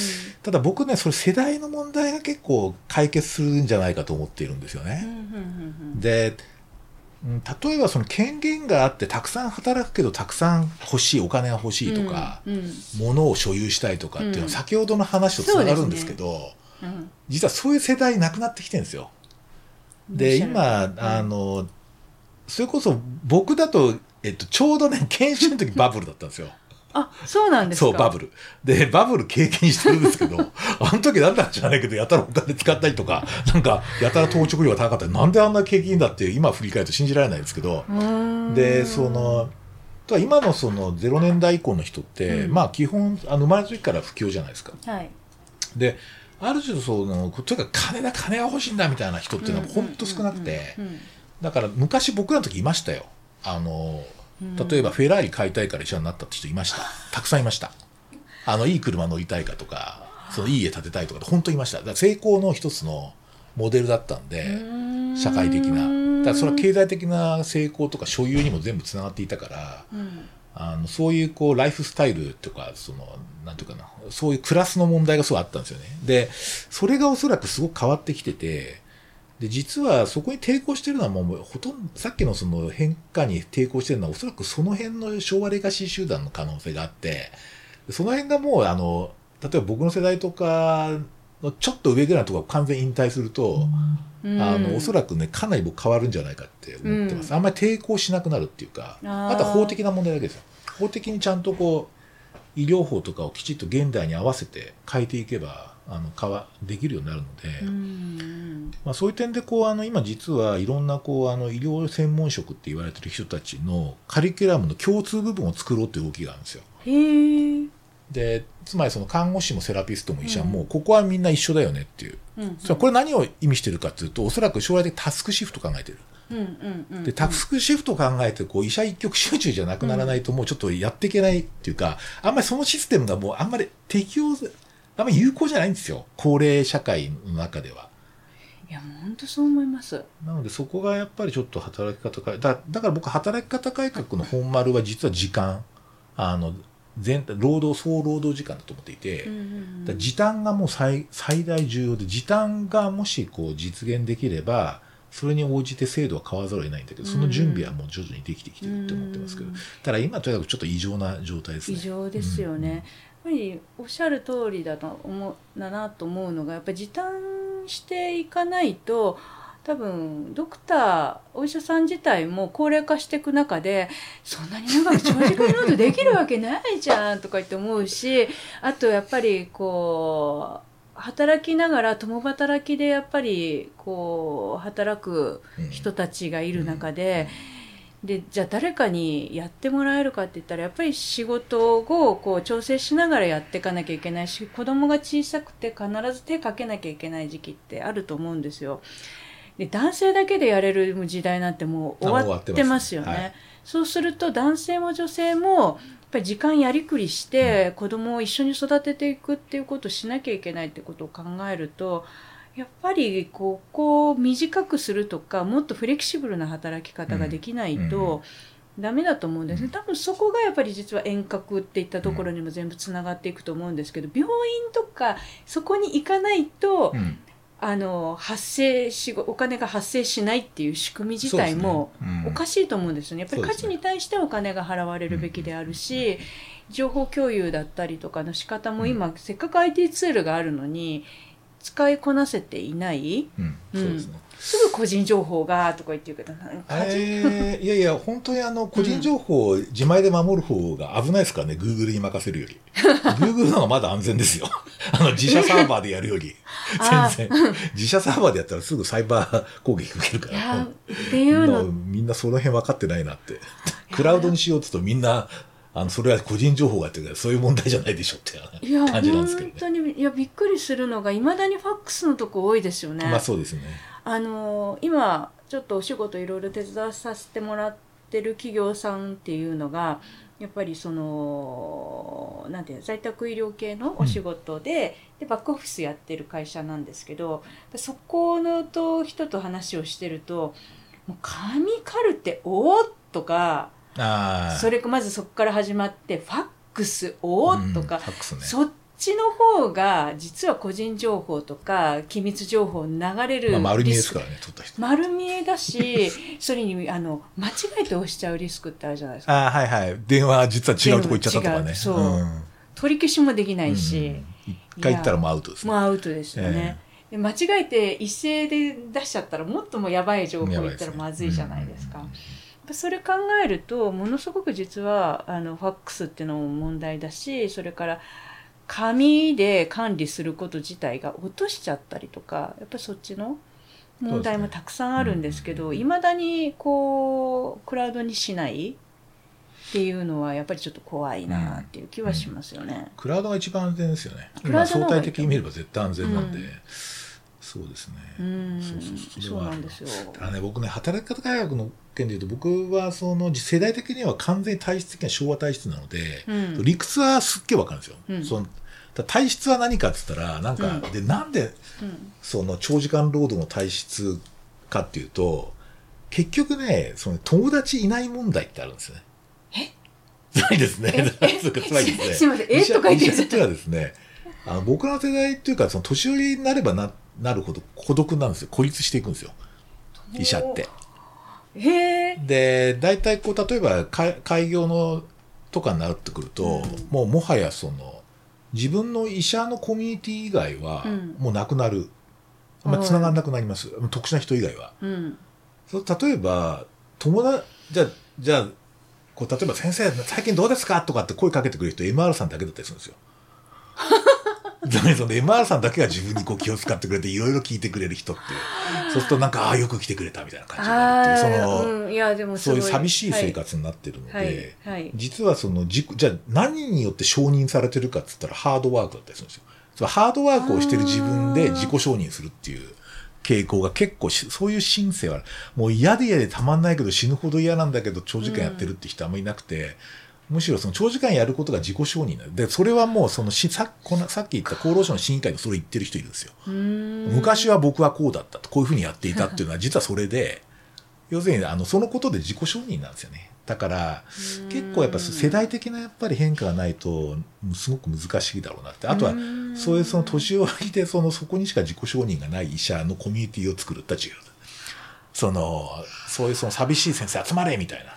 ただ僕ね、それ世代の問題が結構解決するんじゃないかと思っているんですよね。うんうんうんうん。で、うん例えばその権限があってたくさん働くけどたくさん欲しい、お金が欲しいとか、うんうん。物を所有したいとかっていうのはうん。先ほどの話とつながるんですけど、うん。実はそういう世代なくなってきてるんですよ。で、今、あの、それこそ僕だと、えっと、ちょうどね、[laughs] 研修の時バブルだったんですよ。あそうなんですか？そう、バブル。で、バブル経験してるんですけど、[laughs] あの時なんだか知らないけど、やたらお金使ったりとか、なんか、やたら当直料が高かったり、なんであんな景気いいんだって、今振り返ると信じられないですけど、で、その、今のその0年代以降の人って、うん。まあ基本、あの生まれた時から不況じゃないですか。はい。で、ある種その、とにかく金だ、金が欲しいんだみたいな人っていうのは本当少なくて、うん。うんだから昔僕らの時いましたよ。あの、うん例えばフェラーリ買いたいから医者になったって人いました。たくさんいました。あの、いい車乗りたいかとか、そのいい家建てたいとか、本当にいました。だから成功の一つのモデルだったんで、うん社会的な。だからそれは経済的な成功とか所有にも全部つながっていたから、うんあのそういうこうライフスタイルとか、その、なんていうかな、そういうクラスの問題がすごいあったんですよね。で、それがおそらくすごく変わってきてて、で、実はそこに抵抗してるのはもう、ほとんど、さっきのその変化に抵抗してるのは、おそらくその辺の昭和レガシー集団の可能性があって、その辺がもう、あの、例えば僕の世代とかのちょっと上ぐらいのところが完全に引退すると、うんあの、おそらくね、かなり僕変わるんじゃないかって思ってます。あんまり抵抗しなくなるっていうか、あとは法的な問題だけですよ。法的にちゃんとこう、医療法とかをきちっと現代に合わせて変えていけば、あの、変わ、できるようになるので、うんまあそういう点でこう、あの、今実はいろんなこう、あの、医療専門職って言われてる人たちのカリキュラムの共通部分を作ろうっていう動きがあるんですよ。で、つまりその看護師もセラピストも医者も、ここはみんな一緒だよねっていう。うんそれはこれ何を意味してるかっていうと、おそらく将来的にタスクシフト考えてる。うんうんうんで、タスクシフト考えて、こう、医者一極集中じゃなくならないと、もうちょっとやっていけないっていうか、あんまりそのシステムがもうあんまり適用、あんまり有効じゃないんですよ。高齢社会の中では。いやもう本当そう思います。なので、そこがやっぱりちょっと働き方改だだから僕、働き方改革の本丸は実は時間、あの、全体、労働、総労働時間だと思っていて、だ時短がもう最最大重要で、時短がもしこう実現できれば、それに応じて制度は変わらざるを得ないんだけど、その準備はもう徐々にできてきてるって思ってますけど。うん、ただ今とにかくちょっと異常な状態ですね。異常ですよね、ぱりおっしゃる通りだと思うだなと思うのがやっぱり時短していかないと多分ドクターお医者さん自体も高齢化していく中でそんなに長く長時間労働できるわけないじゃんとか言って思うしあとやっぱりこう働きながら共働きでやっぱりこう働く人たちがいる中で、でじゃあ誰かにやってもらえるかって言ったらやっぱり仕事をこう調整しながらやっていかなきゃいけないし子供が小さくて必ず手かけなきゃいけない時期ってあると思うんですよ。で男性だけでやれる時代なんてもうあ終わってますよね。はいそうすると男性も女性もやっぱり時間やりくりして子供を一緒に育てていくっていうことをしなきゃいけないってことを考えるとやっぱりここを短くするとかもっとフレキシブルな働き方ができないと、ダメだと思うんですね。多分そこがやっぱり実は遠隔っていったところにも全部つながっていくと思うんですけど病院とかそこに行かないと、うん。あの発生しお金が発生しないっていう仕組み自体もおかしいと思うんですよね。やっぱり価値に対してお金が払われるべきであるし、情報共有だったりとかの仕方も今、せっかく IT ツールがあるのに使いこなせていない？うん、そうですね。すぐ個人情報がとか言ってるけどえーいやいや、本当にあの、個人情報を自前で守る方が危ないですからね、Google に任せるより。[laughs] Google の方がまだ安全ですよ。[laughs] あの、自社サーバーでやるより。[laughs] あ全然。自社サーバーでやったらすぐサイバー攻撃受けるから。っていうのみんなみんなその辺分かってないなって。クラウドにしようって言うとみんな、あの、それは個人情報がっていうから、そういう問題じゃないでしょっていや感じなんですけどね。本当にいやびっくりするのがいまだにファックスのとこ多いですよね。まあそうですね。あの今ちょっとお仕事いろいろ手伝わさせてもらってる企業さんっていうのがやっぱりそのなんていうの在宅医療系のお仕事で,、でバックオフィスやってる会社なんですけどそこのと人と話をしてると「もう紙カルテおーっ!」とか。それかまずそこから始まって「ファックスおーっ!」とうんかファックスね。そっちの方が実は個人情報とか機密情報流れるまあ、丸見えですからね、取った人。丸見えだし [laughs] それにあの間違えて押しちゃうリスクってあるじゃないですかああ、はいはい。電話実は違うとこ行っちゃったとかね。違うそうん取り消しもできないし、うん一回行ったらもうアウトですね。もうアウトですよね、で間違えて一斉で出しちゃったらもっともやばい情報言ったらまずいじゃないですか。それ考えるとものすごく実はあのファックスっていうのも問題だしそれから紙で管理すること自体が落としちゃったりとかやっぱりそっちの問題もたくさんあるんですけどいま、未だにこうクラウドにしないっていうのはやっぱりちょっと怖いなっていう気はしますよね。クラウドが一番安全ですよね。クラウドの相対的に見れば絶対安全なんで。うんそうですね。うん。そうそうそれそうはなんですよ。だからね、僕ね、働き方改革の件でいうと、僕はその世代的には完全に体質的には昭和体質なので、うん。理屈はすっげえわかるんですよ。うん。そのだ体質は何かって言ったら、なんか、うん。で、なんでうん。その長時間労働の体質かっていうと、結局ね、その友達いない問題ってあるんですね。え？ないですね。そうかつまりですね。[laughs] すいません。え？とか言って。医者っていうのはですね、あの僕の世代っていうか、その年寄りになればななるほど孤独なんですよ。孤立していくんですよ。医者って。へえ。で、大体こう、例えば開開業のとかになってくると、うんもうもはやその、自分の医者のコミュニティ以外はうんもうなくなる。まあ、はい繋がんなくなります。特殊な人以外は。うん。そう例えば、友達、じゃあ、じゃあ、こう、例えば先生、最近どうですか？とかって声かけてくれる人、MR さんだけだったりするんですよ。[laughs] [laughs] その MR さんだけが自分にこう気を使ってくれて、いろいろ聞いてくれる人って。そうするとなんか、ああ、よく来てくれたみたいな感じになるっていう、その、うん、いやでもそういう寂しい生活になってるので、はいはいはい実はその自己、じゃあ何によって承認されてるかって言ったらハードワークだったりするんですよ。そのハードワークをしてる自分で自己承認するっていう傾向が結構し、そういう心性は、もう嫌で嫌でたまんないけど死ぬほど嫌なんだけど長時間やってるって人あんまりいなくて、むしろその長時間やることが自己承認なんで、それはもうそのしさこのさっき言った厚労省の審議会でそれ言ってる人いるんですよ。昔は僕はこうだったと、こういうふうにやっていたっていうのは実はそれで、要するにあのそのことで自己承認なんですよね。だからうん結構やっぱ世代的なやっぱり変化がないとすごく難しいだろうなって。あとはうんそういうその年寄りでそのそこにしか自己承認がない医者のコミュニティを作るって重要だ。その、そういうその寂しい先生集まれみたいな。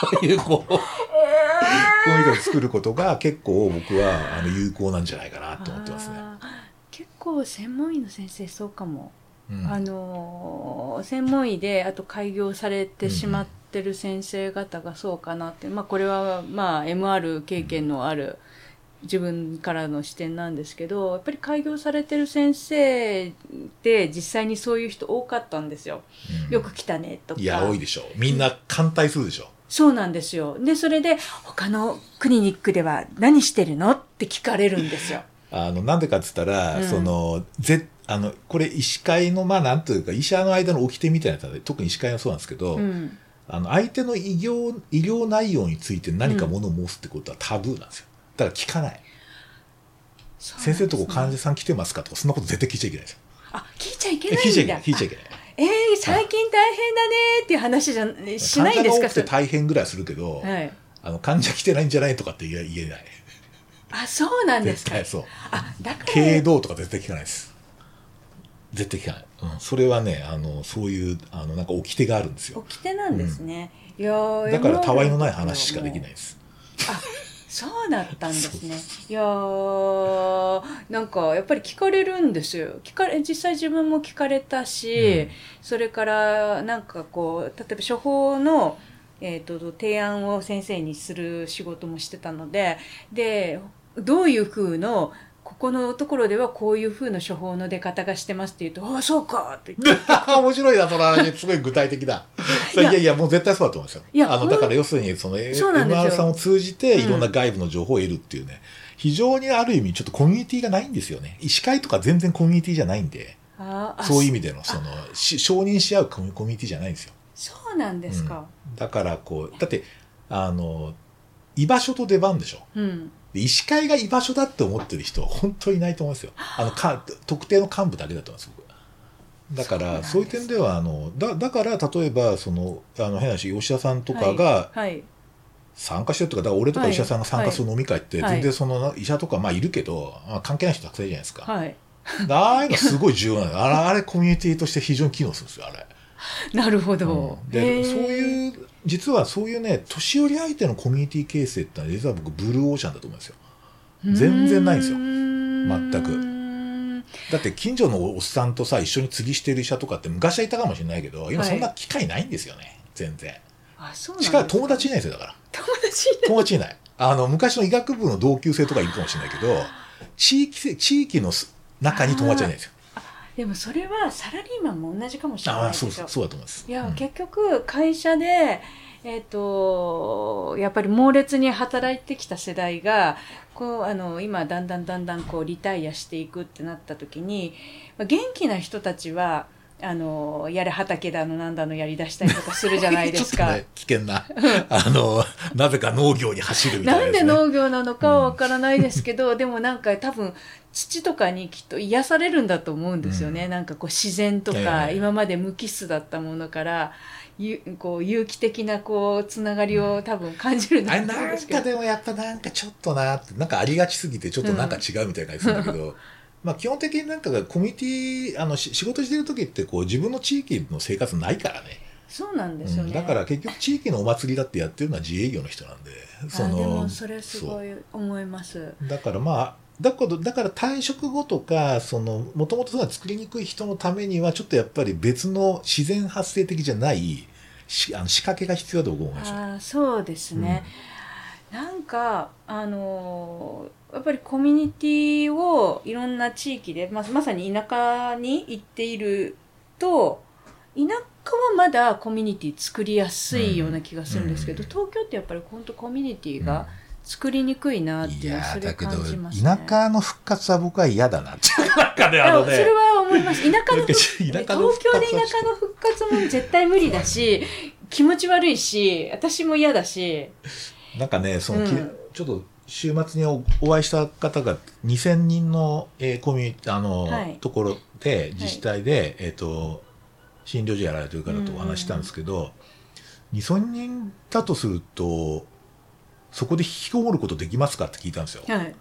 そういうこう、コミュニティを作ることが結構僕はあの有効なんじゃないかなと思ってますね。結構専門医の先生そうかも、うんあのー専門医であと開業されてしまってる先生方がそうかなって、まあこれはまあ MR 経験のある自分からの視点なんですけどやっぱり開業されてる先生って実際にそういう人多かったんですよ。うんよく来たねとか。いや、多いでしょう。みんな艦隊するでしょ。そうなんですよ。で、それで、他のクリニックでは何してるのって聞かれるんですよ。[laughs] あの、なんでかって言ったら、うんその、ぜ、あの、これ医師会の、まあなんというか、医者の間の掟みたいなやつで、特に医師会はそうなんですけど、うん。あの、相手の医療、医療内容について何かものを申すってことはタブーなんですよ。だから聞かない。先生のとこ患者さん来てますかとか、そんなこと絶対聞いちゃいけないですよ。あ、聞いちゃいけないんだ。聞いちゃいけない。聞いちゃいけない。えー、最近大変だねーっていう話じゃしないんですか？患者が多くて大変ぐらいするけど、はい。あの、患者来てないんじゃないとかって言え言えない。あ、そうなんですか？絶対そう。あ、だから。経営どうとか絶対聞かないです。絶対聞かない。うん。それはね、あの、そういう、あの、なんか掟があるんですよ。掟なんですね。いやーだから、たわいのない話しかできないです。あ、そうだったんですね。いやーなんかやっぱり聞かれるんですよ。聞かれ実際自分も聞かれたし、うんそれからなんかこう例えば処方のえー、と提案を先生にする仕事もしてたのででどういう風のここのところではこういう風の処方の出方がしてますって言うと「ああそうか」って言って [laughs] 面白いな、その話。すごい具体的だ。いいややいや、もう絶対そうだと思いますよ。いやあの、だから要するに、その、MR さんを通じて、うんいろんな外部の情報を得るっていうね、非常にある意味、ちょっとコミュニティがないんですよね。医師会とか全然コミュニティじゃないんで、そういう意味での、その、し承認し合うコミュニティじゃないんですよ。そうなんですか。だから、こう、だって、あの、居場所と出番でしょ。うん、で医師会が居場所だって思ってる人は本当にいないと思うんですよ。あのか特定の幹部だけだと思います僕だからそういう点ではあのだだから例えばそのあの変な話吉田さんとかがはい参加してるとかだから俺とかはい石田さんが参加する飲み会ってはい全然その医者とかまあいるけど、まあ、関係ない人たくさんいるじゃないですか。はいでああいうのすごい重要なのあれあれコミュニティとして非常に機能するんですよあれ。[laughs] なるほど。うんでそういう実はそういうね年寄り相手のコミュニティ形成ってのは実は僕ブルーオーシャンだと思うんですよ。全然ないんですよ。全く。く。だって近所のおっさんとさ一緒に釣りしてる医者とかって昔はいたかもしれないけど今はい。そんな機会ないんですよね、全然。あ、そうしかも友達いないんですよだから。友達いない。友達いない。あの昔の医学部の同級生とかいるかもしれないけど地域性地域のす中に友達はいないんですよでもそれはサラリーマンも同じかもしれないですよ。ああそうだと思いますいや、うん結局会社で、えっとやっぱり猛烈に働いてきた世代がこうあの今だんだんだんだんこうリタイアしていくってなった時にまあ元気な人たちはあのやれ畑だのなんだのやりだしたりとかするじゃないですか。[laughs] とね危険な [laughs] あのなぜか農業に走るみたいななんで農業なのかはわからないですけど、でもなんか多分土とかにきっと癒されるんだと思うんですよね、うん。なんかこう自然とか、ええ今まで無機質だったものからゆこう有機的なこうつながりを多分感じるんだとあれなん思うんですけど。かでもやっぱなんかちょっとなってなんかありがちすぎてちょっとなんか違うみたいな感じするんだけど、まあ基本的になんかコミュニティあのし仕事してる時ってこう自分の地域の生活ないからね。そうなんですよね、うんだから結局地域のお祭りだってやってるのは自営業の人なんで [laughs] あでもそれすごい思います。そう。だからまあだからだから退職後とかそのもともとそういうの作りにくい人のためにはちょっとやっぱり別の自然発生的じゃないしあの仕掛けが必要だと思いますよ。あーそうですね、なんかあのーやっぱりコミュニティをいろんな地域でままさに田舎に行っていると田舎はまだコミュニティ作りやすいような気がするんですけど、うん。東京ってやっぱり本当コミュニティが作りにくいなっていいうのはますね。田舎の復活は僕は嫌だなって。なんかね。それは思います。田舎の東京で田舎の復活も絶対無理だし気持ち悪いし私も嫌だし。なんかね、その、きうん。ちょっと週末におお会いした方が2000人の、えーコミュニティ、あの、はいところで、自治体で、えっ、と、診療所やられてる方とお話ししたんですけど、2000人だとすると、そこで引きこもることできますかって聞いたんですよ。はい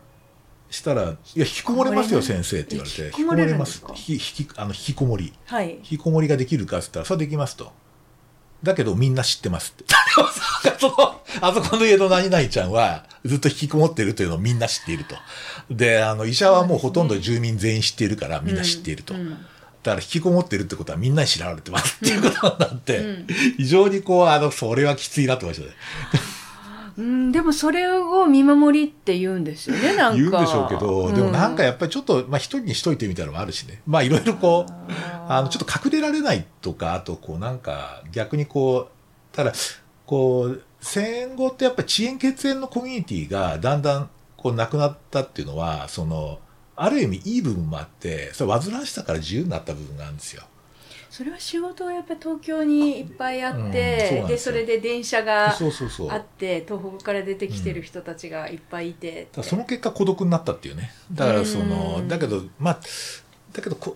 したら、いや、引きこもれますよ、先生って言われて。引きこもれます。引き、あの、引きこもり。はい引きこもりができるかって言ったら、それはできますと。だけどみんな知ってますって。その、あそこの家の何々ちゃんはずっと引きこもってるというのをみんな知っていると。で、あの、医者はもうほとんど住民全員知っているからみんな知っていると。うんうんだから引きこもってるってことはみんなに知られてますっていうことになって、うん非常にこう、あの、それはきついなって思いましたね。うん、でもそれを見守りって言うんですよね、なんか。言うんでしょうけど、でもなんかややっぱりちょっと、まあ一人にしといてみたいなのもあるしね。まあいろいろこう、あの、ちょっと隠れられないとか、あと、こう、なんか、逆にこう、ただ、こう、戦後ってやっぱり遅延血縁のコミュニティがだんだん、こう、なくなったっていうのは、その、ある意味いい部分もあって、それ煩わしさから自由になった部分があるんですよ。それは仕事がやっぱり東京にいっぱいあって、うんでそれで電車が。あって東北から出てきてる人たちがいっぱいいて、その結果孤独になったっていうね。だからその、うんだけど、まあ、だけどこ、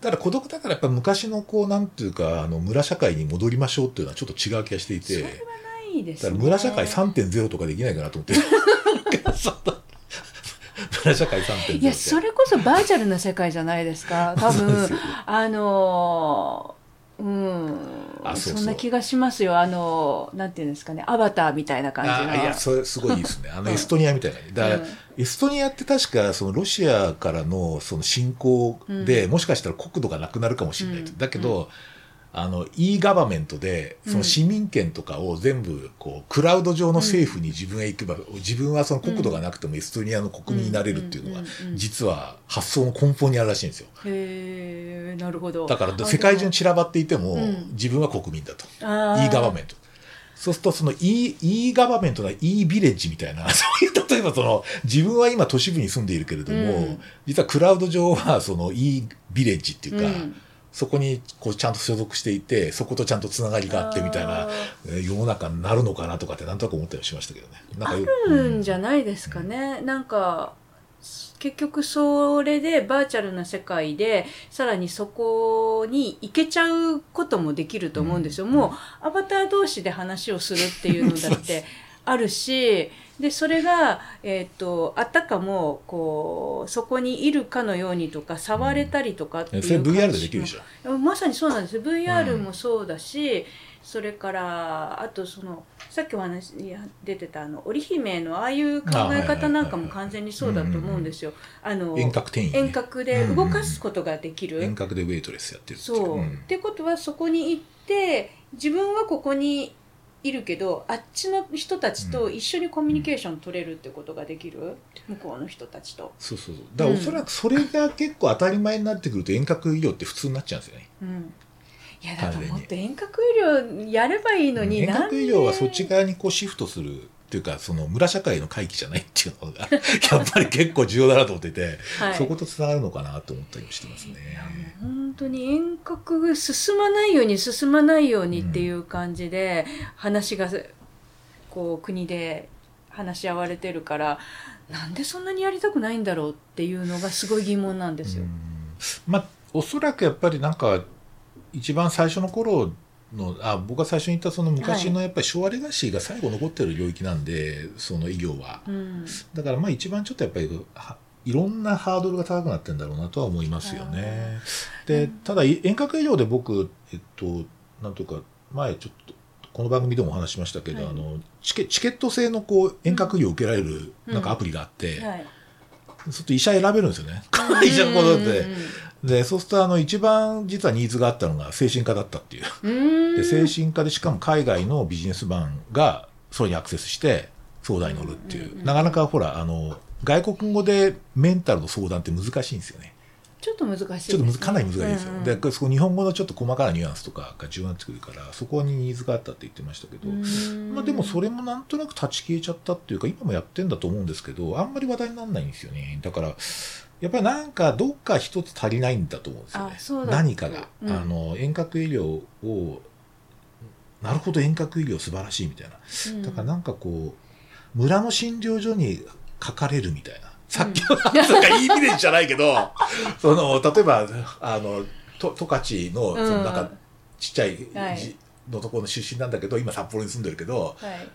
だから孤独だからやっぱ昔のこう、なんていうか、あの、村社会に戻りましょうっていうのはちょっと違う気がしていて。それはないですねだから村社会3.0とかできないかなと思って。[laughs] [laughs] 社会3.0って。いやそれこそバーチャルな世界じゃないですか。[laughs] 多分あのーうん。あそんな気がしますよ。あの、なんていうんですかね、アバターみたいな感じの。あいやそれすごいいいですね。あのうん。エストニアみたいな。だから、うん。エストニアって確かそのロシアからのその侵攻で、うん。もしかしたら国土がなくなるかもしれないと、うん。だけど、あの e ガバメントでその市民権とかを全部こうクラウド上の政府に自分へ行けば、自分はその国土がなくてもエストニアの国民になれるっていうのがうんうんうんうん。実は発想の根本にあるらしいんですよ。へえ、なるほど。だからあ世界中に散らばっていてもうん。自分は国民だと、e ガバメントそうするとその e, e ガバメントが e ビレッジみたいな [laughs] そういう例えばその自分は今都市部に住んでいるけれども、うん。実はクラウド上はその e ビレッジっていうか、うんそこにこうちゃんと所属していてそことちゃんとつながりがあってみたいな世の中になるのかなとかってなんとなく思ったりしましたけどね。なんあかよるんじゃないですかね。なんか、結局それでバーチャルな世界でさらにそこに行けちゃうこともできると思うんですよ。うんもうアバター同士で話をするっていうのだってあるし、で、それが、えっ、と、あたかも、こう、そこにいるかのようにとか、触れたりとかっていうそれ感じ VR でできる。まさにそうなんです。VR もそうだし、それからあとそのさっきお話に出てたあの織姫のああいう考え方なんかも完全にそうだと思うんですよ。あの遠隔店員、ね、遠隔で動かすことができる。遠隔でウェイトレスやってるそう、ん。ってことはそこに行って自分はここにいるけどあっちの人たちと一緒にコミュニケーション取れるってことができる？向こうの人たちと。そうそうそう。だからおそらくそれが結構当たり前になってくると遠隔医療って普通になっちゃうんですよね。うん。いやだからもっと遠隔医療やればいいのに遠隔医療はそっち側にこうシフトするっていうかその村社会の回帰じゃないっていうのが [laughs] やっぱり結構重要だなと思ってて、はい。そことつながるのかなと思ったりもしてますね。本当に遠隔進まないように進まないようにっていう感じで話がこう国で話し合われてるからなんでそんなにやりたくないんだろうっていうのがすごい疑問なんですよ。うん。まあおそらくやっぱりなんか一番最初の頃のあ僕が最初に言ったその昔のやっぱり昭和レガシーが最後残ってる領域なんでその医療は。うん。だからまあ一番ちょっとやっぱりはいろんなハードルが高くなってるんだろうなとは思いますよね。でただ遠隔医療で僕えっとなんとか前ちょっとこの番組でもお話ししましたけど、はいあのチケチケット制のこう遠隔医療を受けられるうんなんかアプリがあって、はいそうすると医者選べるんですよね。[laughs] 医者のことで。うんで、そうすると、あの、一番実はニーズがあったのが精神科だったっていう。うんで、精神科でしかも海外のビジネスマンがそれにアクセスして相談に乗るっていう。うんうんうんなかなかほら、あの、外国語でメンタルの相談って難しいんですよね。ちょっと難しいね、ちょっとかなり難しいですよ。うんうんで、そこ日本語のちょっと細かなニュアンスとかが重要になってくるから、そこにニーズがあったって言ってましたけど、うんまあでもそれもなんとなく断ち消えちゃったっていうか、今もやってんだと思うんですけど、あんまり話題にならないんですよね。だから、やっぱりなんかどっか一つ足りないんだと思うんですよね何かが、うんあの、遠隔医療を、なるほど遠隔医療素晴らしいみたいな。うんだからなんかこう、村の診療所に書かれるみたいな。さっきの、なんかいいイメージじゃないけど、[laughs] その、例えば、あの、と十勝の、そのなんか、ちっちゃい、はのところの出身なんだけど、今札幌に住んでるけど、はい。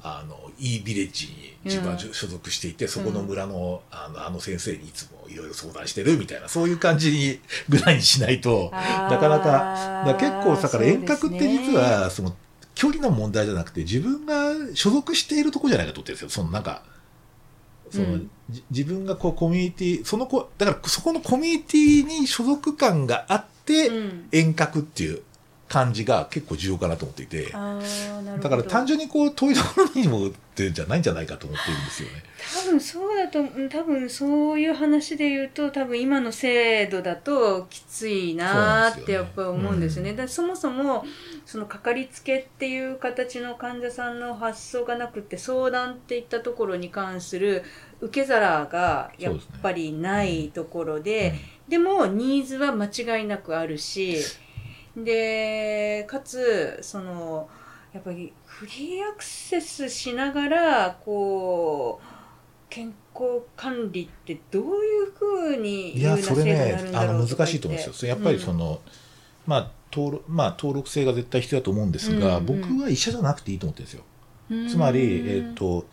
あの、いいビレッジに自分は所属していて、そこの村の、あの、あの先生にいつもいろいろ相談してるみたいな、そういう感じにぐらいにしないと、なかなか、結構、だから遠隔って実は、その、距離の問題じゃなくて、自分が所属しているところじゃないかと思ってるんですよ。そのなんか、その、うん。じ自分がこうコミュニティ、その子、だからそこのコミュニティに所属感があって、うん。遠隔っていう感じが結構重要かなと思っていて、だから単純にこう遠いところにもってじゃないんじゃないかと思ってるんですよね。多分そうだとうん多分そういう話で言うと多分今の制度だときついなーってやっぱり思うんですよね。そうだからそもそもそのかかりつけっていう形の患者さんの発想がなくて相談っていったところに関する受け皿がやっぱりないところででもニーズは間違いなくあるしでかつそのやっぱりフリーアクセスしながらこう健康管理ってどういうふうにいや、それね、あの難しいと思うんですよ。それやっぱりその、の、まあ、登録、まあ、登録性が絶対必要だと思うんですが、うん。うん僕は医者じゃなくていいと思ってるんですよ。うん。つまり、えっ、と、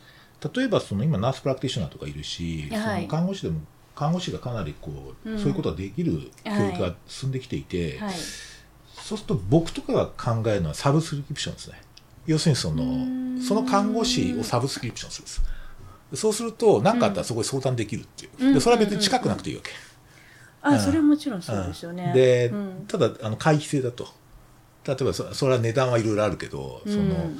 例えばその今ナースプラクティショナーとかいるし、はい。その看護師でも看護師がかなりこう、うん。そういうことができる教育が進んできていて、はいそうすると僕とかが考えるのはサブスクリプションですね。要するにその、その看護師をサブスクリプションするんです。そうすると、何かあったらそこで相談できるっていう。で、それは別に近くなくていいわけ。あ、それはもちろんそうですよね。で、うんただ、あの、回避制だと。例えばそ、それは値段はいろいろあるけど、その、うん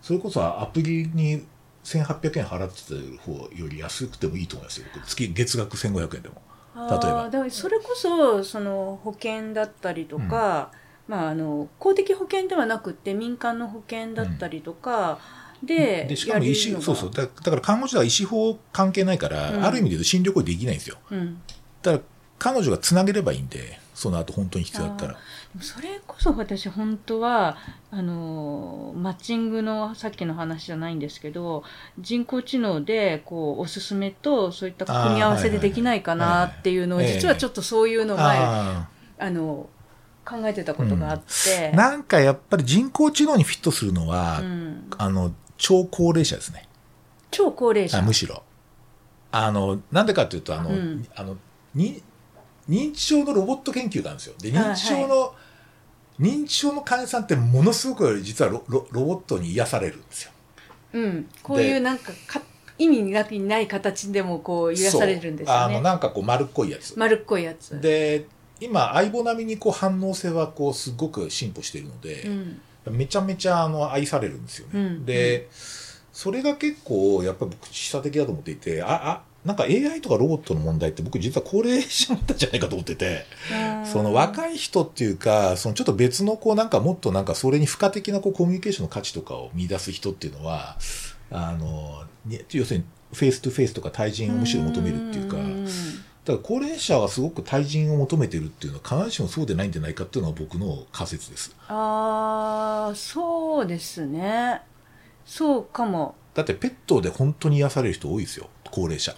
それこそアプリに1800円払ってた方より安くてもいいと思いますよ。僕月、月額1500円でも。例えばだからそれこそその保険だったりとか、まあ、あの公的保険ではなくて民間の保険だったりとかでで、しかも医師、そうそう。だだから看護師は医師法関係ないから、うんある意味で言うと診療行為できないんですよ。うん、だから、彼女がつなげればいいんで、その後本当に必要だったら。それこそ私本当はあのマッチングのさっきの話じゃないんですけど人工知能でこうおすすめとそういった組み合わせでできないかなっていうのをはいはい実はちょっとそういうのを前ああの考えてたことがあって、あ。なんかやっぱり人工知能にフィットするのは、うん、あの、超高齢者ですね。超高齢者あむしろ。あの、なんでかっていうと、あの、うんあの、に、認知症のロボット研究があるんですよ。で、認知症の、認知症の患者さんってものすごく実はロロロボットに癒されるんですよ。うん、こういうなんかか意味なくない形でもこう癒されるんですそうあの、よね。なんかこう丸っこいやつ。丸っこいやつ。で、今、相棒並みにこう反応性はこうすごく進歩しているので、うん、めちゃめちゃあの愛されるんですよね。うん。で、それが結構やっぱり僕示唆的だと思っていて、あ、あ、なんか AI とかロボットの問題って僕実は高齢者なんじゃないかと思ってて、その若い、い人っていうか、そのちょっと別のこうなんかもっとなんかそれに付加的なこうコミュニケーションの価値とかを見出す人っていうのは、あの、に要するに face to face とか対人をむしろ求めるっていうか、んだから高齢者はすごく対人を求めてるっていうのは必ずしもそうでないんじゃないかっていうのが僕の仮説です。ああ、そうですね。そうかも。だってペットで本当に癒される人多いですよ、高齢者。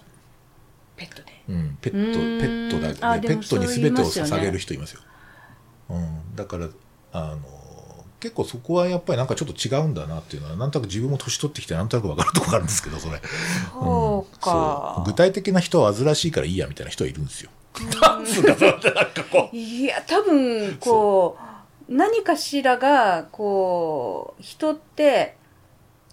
ペットで？うん、ペット、ペットだけで、あでもペットに全てを捧げる人いますよ。うん、だから、あの、結構そこはやっぱりなんかちょっと違うんだなっていうのは、なんとなく自分も年取ってきてなんとなくわかるところがあるんですけど、それ。そうそかう。具体的な人は煩わしいからいいやみたいな人はいるんですよ。なん [laughs] つうか、そうってなんかこう。いや、多分、こう、何かしらが、こう、人って、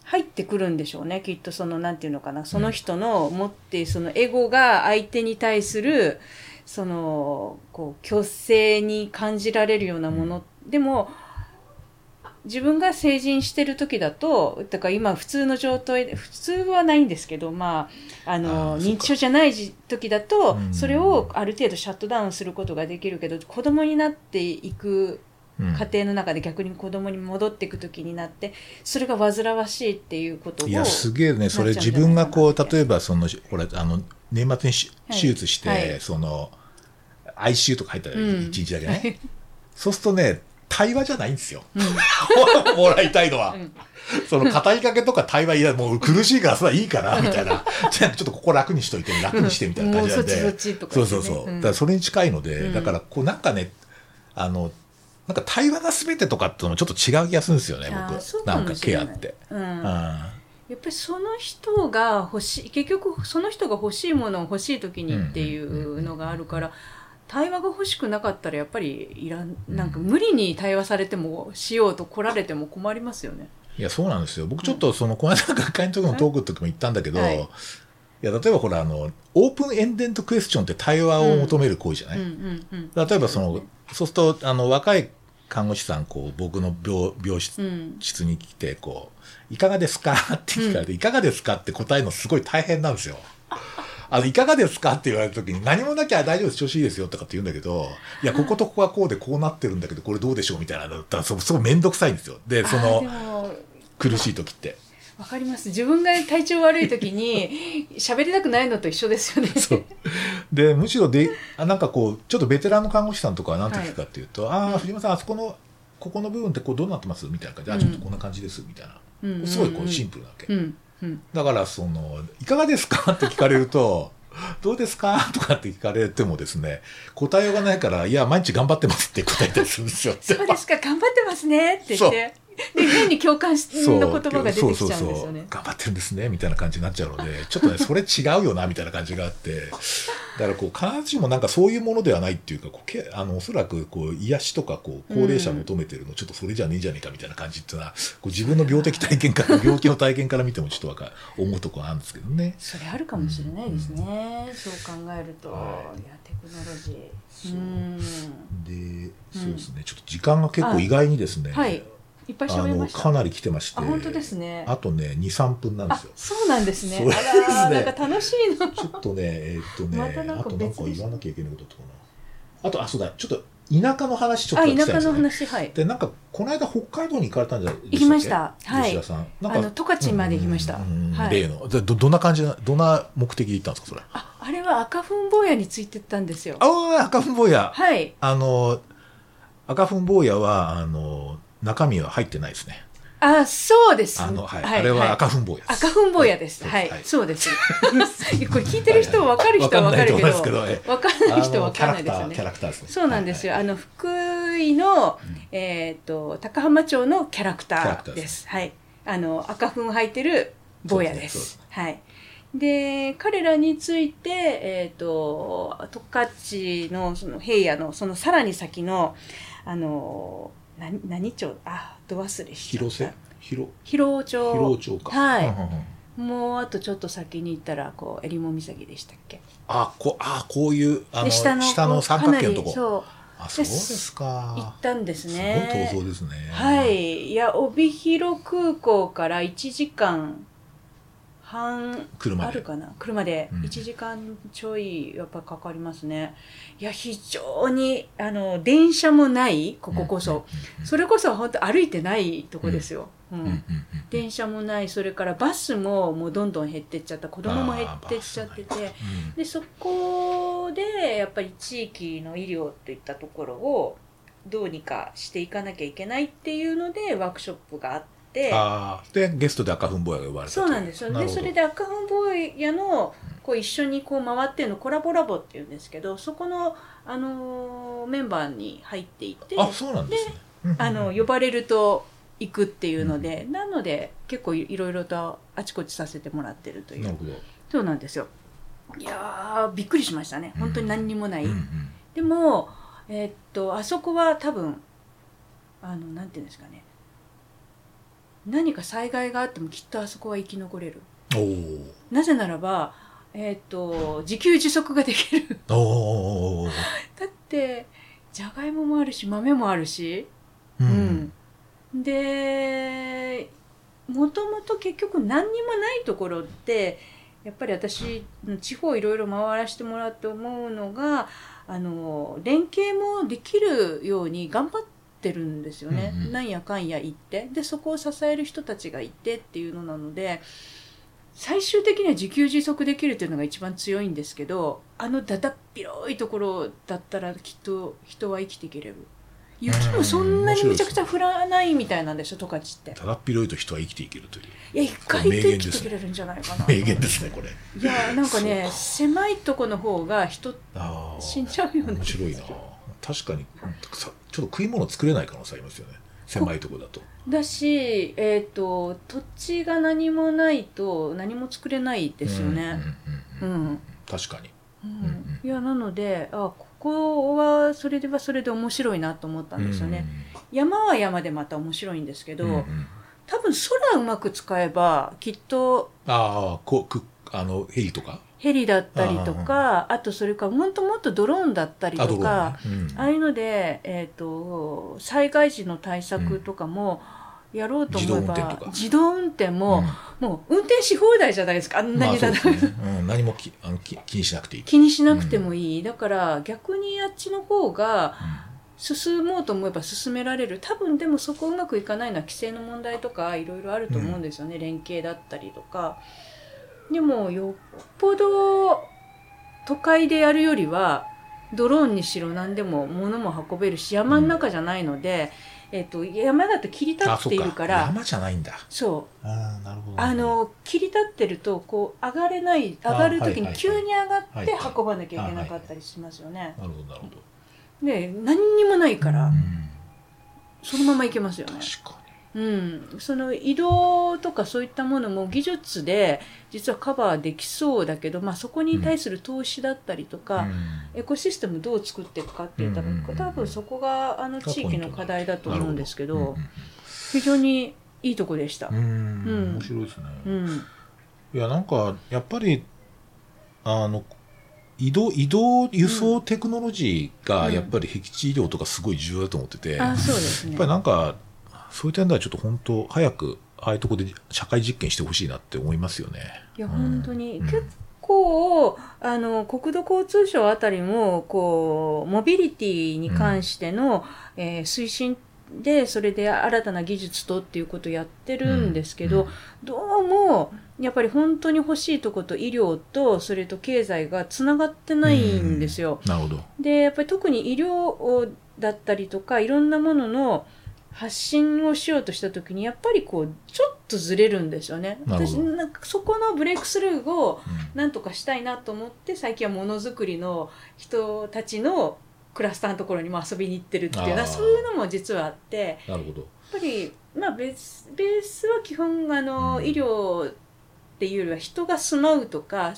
入ってくるんでしょうね。きっとその、なんていうのかな。その人の持っているそのエゴが相手に対する、その、こう、虚勢に感じられるようなもの。でも、自分が成人してる時だと、だから今普通の状態で、普通はないんですけど、まあ、ああの、認知症じゃない時時だとう、ん。それをある程度シャットダウンすることができるけど、子供になっていくうん。家庭の中で逆に子供に戻っていく時になって、それが煩わしいっていうことを。いや、すげえね、それ自分がこう、例えばその、ほら、あの、年末に手術して、はい。その、ICU とか入ったらうん。一日だけね。[laughs] そうするとね、対話じゃないんですよ。う [laughs] んもらいたいのは。うんその語りかけとか対話いや、もう苦しいからそれはいいから、みたいな。じゃあちょっとここ楽にしといて、楽にしてみたいな感じなんで。もうそっちそうそうそう。うんだからそれに近いので、うんだからこうなんかね、あの、なんか対話が全てとかってのもちょっと違う気がするんですよね、僕。なんかケアって。うんうんやっぱりその人が欲しい結局その人が欲しいものを欲しい時にっていうのがあるから対話が欲しくなかったらやっぱりいらんなんか無理に対話されてもしようと来られても困りますよね。いや、そうなんですよ。僕ちょっとその、この間学会の時のトークの時も言ったんだけど、はいい、や、例えばほら、あの、オープンエンデントクエスチョンって対話を求める行為じゃない？例えばその、そうすると、あの、若い看護師さん、こう、僕の病、病室に来て、こう、いかがですか？って聞かれて、いかがですか？って答えるのすごい大変なんですよ。あの、いかがですか？って言われた時に、何もなきゃ大丈夫です、調子いいですよとかって言うんだけど、いや、こことここはこうでこうなってるんだけど、これどうでしょう？みたいなのだったら、そう、すごいめんどくさいんですよ。で、その、も苦しい時って。わかります自分が体調悪い時に [laughs] 喋りたくないのと一緒ですよね。そう。で、むしろで、あなんかこう、ちょっとベテランの看護師さんとかは何て聞くかっていうと、ああ、藤間さん、あそこの、ここの部分ってこうどうなってます？みたいな感じで、あ、ちょっとこんな感じです、みたいな。うんうんうんすごいこうシンプルなわけ。うんうんだから、その、いかがですか？って聞かれると、[laughs] どうですか？とかって聞かれてもですね、答えようがないから、いや、毎日頑張ってますって答えたりするんですよ。そうですか。頑張ってますねって言ってで変に共感しの言葉が出てきちゃうんですよそうそうそうね。頑張ってるんですねみたいな感じになっちゃうので [laughs] ちょっとねそれ違うよなみたいな感じがあってだからこう必ずしもなんかそういうものではないっていうかこうけあのおそらくこう癒しとかこう高齢者求めてるの、ちょっとそれじゃねえじゃねえかみたいな感じっていうのはこう自分の病的体験から病気の体験から見てもちょっとわか思うところあるんですけどね。それあるかもしれないですね。そう考えると、はいいやテクノロジー。そううん。でそうですね、ちょっと時間が結構意外にですね、はい。いっぱいあ喋りました。のかなり来てましてあ本当ですね。あとね23分なんであすよ。そうなんですね。あらなんか楽しいの。ちょっとね、えーっとね、あとなんか言わなきゃいけないことあったかな。あと、あ、そうだ、ちょっと田舎の話ちょっあと聞きたい田舎の。話はい。で、なんか、この間北海道に行かれたんじゃない行きましたはい吉田さん。なんあの十勝まで行きました例の。でど、どんな感じな、どんな目的で行ったんですか、それ。ああれは赤粉坊やについてったんですよ。ああ、赤粉坊や。はい。あの、赤粉坊やは、あの、中身は入ってないですね。あそうです。あの、はい。あれは赤粉坊や。赤粉坊やです。ははいい、はいそうです。[laughs] これ聞いてる人は分かる人は分かるけど、わからない人はあの分からないですよキャラクター、キャね。ラクターですね。そうなんですよ。はいあの福井の、えっ、と高浜町のキャラクターで。すはい。あの赤粉履いてる坊やです。そうですねはい。で彼らについてえっ、と十勝のその平野のそのさらに先のあの何何町？あど忘れしちゃった。広瀬？広、広尾町。広町か。はい。うんうんうん。もうあとちょっと先に行ったらこう襟裳岬でしたっけ？あ、こあこういう、あの、で下の三角形のとこ。そあ、そうですう行かっ。たんですすねごい闘争ですね。はい。いや帯広空港から1時間半車で。あるかな？車で。うん。1時間ちょいやっぱかかりますね、いや非常にあの電車もないこここそ、それこそ本当歩いてないとこですよ、うん。うん。うんうんうん。電車もない。それからバスももうどんどん減ってっちゃった。子供も減ってっちゃってて。うん。でそこでやっぱり地域の医療といったところをどうにかしていかなきゃいけないっていうのでワークショップがあってあー。でゲストで赤粉坊やが呼ばれたとそうなんです。よでそれで赤本坊やのこう一緒にこう回ってるのコラボラボっていうんですけどそこの、あのーメンバーに入っていてあそうなんですね。うんうんあの呼ばれると行くっていうので、なので結構いいろいろとあちこちさせてもらってるという。なるほど。そうなんですよ。いやーびっくりしましたね。本当に何にもない、うんうん。でもえーっとあそこは多分あのなんていうんですかね何か災害があってもきっとあそこは生き残れる。なぜならばえーっと自給自足ができる。だってじゃがいももあるし豆もあるし。ううん。ん、でもともと結局何にもないところってやっぱり私地方いろいろ回らせてもらって思うのがあの連携もできるように頑張ってるんですよね、うんうん。なんやかんや言って。でそこを支える人たちがいてっていうのなので最終的には自給自足できるっていうのが一番強いんですけどあのだだっ広いところだったらきっと人は生きていけれる。雪もそんなにめちゃくちゃ降らないみたいなんでしょ十勝って。ただっ広いと人は生きていけるという。いや意外と生きていけれるんじゃないかな。名言ですねこれ。いやなんかね狭いとこの方が人死んじゃうような面白いな確かにさちょっと食い物作れない可能性ありますよね。狭いとこだと。だし、えー、と土地が何もないと何も作れないですよね。うんうんうんうんうん。確かに。うん。んいやなのであここはそれではそれで面白いなと思ったんですよね。山は山でまた面白いんですけど、うんうん。うん多分空うまく使えばきっとああこうくあのヘリとかヘリだったりとかあとそれからもっともっとドローンだったりとか、ああいうので、えー、と災害時の対策とかもやろうと思えば、自動運転とか。自動運転も、うん。もう運転し放題じゃないですかあんなにだだ、まあうん。何もきあのき気にしなくていい。気にしなくてもいい、だから逆にあっちの方が進もうと思えば進められる。多分でもそこうまくいかないのは規制の問題とかいろいろあると思うんですよね、連携だったりとかでもよっぽど都会でやるよりはドローンにしろ何でも物も運べるし山の中じゃないので、えっと山だと切り立っているから山じゃないんだ。そう。ああなるほど。あの切り立ってるとこう上がれない上がる時に急に上がって運ばなきゃいけなかったりしますよね。なるほどなるほど。で何にもないからうん。そのまま行けますよね。確かうん、その移動とかそういったものも技術で実はカバーできそうだけど、まあ、そこに対する投資だったりとか、エコシステムどう作っていくかっていったら、うん。うんうん多分そこがあの地域の課題だと思うんですけどなるほ非常にいいとこでした。うん。うん。うん面白いですね、うん。いやなんかやっぱりあの移動移動輸送テクノロジーがうんやっぱり僻地医療とかすごい重要だと思ってて、うですね。ぱりなんかそういう点ではちょっと本当早くああいうところで社会実験してほしいなって思いますよね。いやうん本当に、うん結構あの国土交通省あたりもこうモビリティに関しての、えー推進でそれで新たな技術とっていうことをやってるんですけど、うんどうもやっぱり本当に欲しいとこと医療とそれと経済がつながってないんですよ。なるほど。でやっぱり特に医療だったりとかいろんなものの発信をしようとした時にやっぱりこうちょっとずれるんですよね。私なんかそこのブレイクスルーをうんなんとかしたいなと思って最近はものづくりの人たちのクラスターのところにも遊びに行ってるっていうそういうのも実はあってやっなるほど。ぱり、まあ、ベースベースは基本あの、うん医療っていうよりは人が住まうとか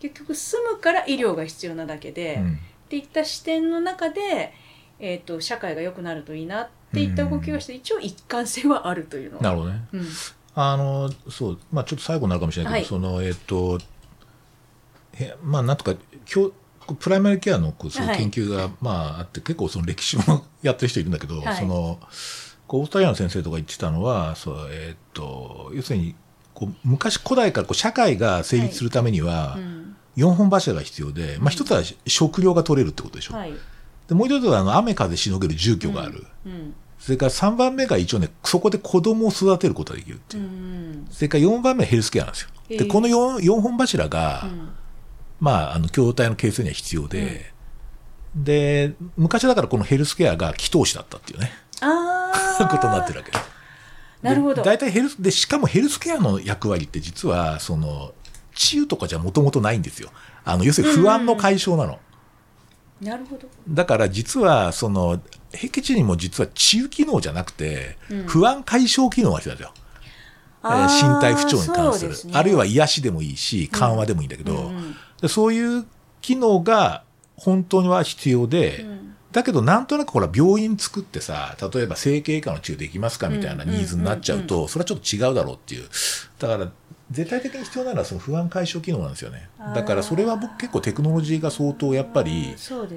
結局住むから医療が必要なだけで。うんっていった視点の中で、えー、と社会が良くなるといいなっていった動きがして、一応一貫性はあるというのは。なるほどね。うん。あのそうまあちょっと最後になるかもしれないけど、はい。そのえっ、とへまあなんとか今日プライマリケアのこうそう研究が、まああって結構その歴史もやってる人いるんだけど、はい。そのこうオーストラリアの先生とか言ってたのはそうえっ、と要するにこう昔古代からこう社会が成立するためにはうん。4本柱が必要で、まあ一つは食料が取れるってことでしょ。はいでもう一つはあの雨風しのげる住居がある。うんそれから3番目が一応ね、そこで子供を育てることができるっていうう。んそれから4番目はヘルスケアなんですよ。で、へーこの 4, 4本柱が、うんまあ、あの、共同体の形成には必要で、で、昔だからこのヘルスケアが祈祷師だったっていうね、ああことになってるわけです。なるほどで大体ヘルス、で、しかもヘルスケアの役割って実は、その、治癒とかじゃもともとないんですよ。あの、要するに不安の解消なの。なるほど。だから実は、その、僻地にも実は治癒機能じゃなくて、うん。不安解消機能が必要なんですよ。えー身体不調に関する。ね。あるいは癒しでもいいし緩和でもいいんだけど、うんうん。でそういう機能が本当には必要で、うん。だけどなんとなくほら病院作ってさ例えば整形外科の治療できますかみたいなニーズになっちゃうと、それはちょっと違うだろうっていう。だから絶対的に必要なのはその不安解消機能なんですよね。だからそれは僕結構テクノロジーが相当やっぱり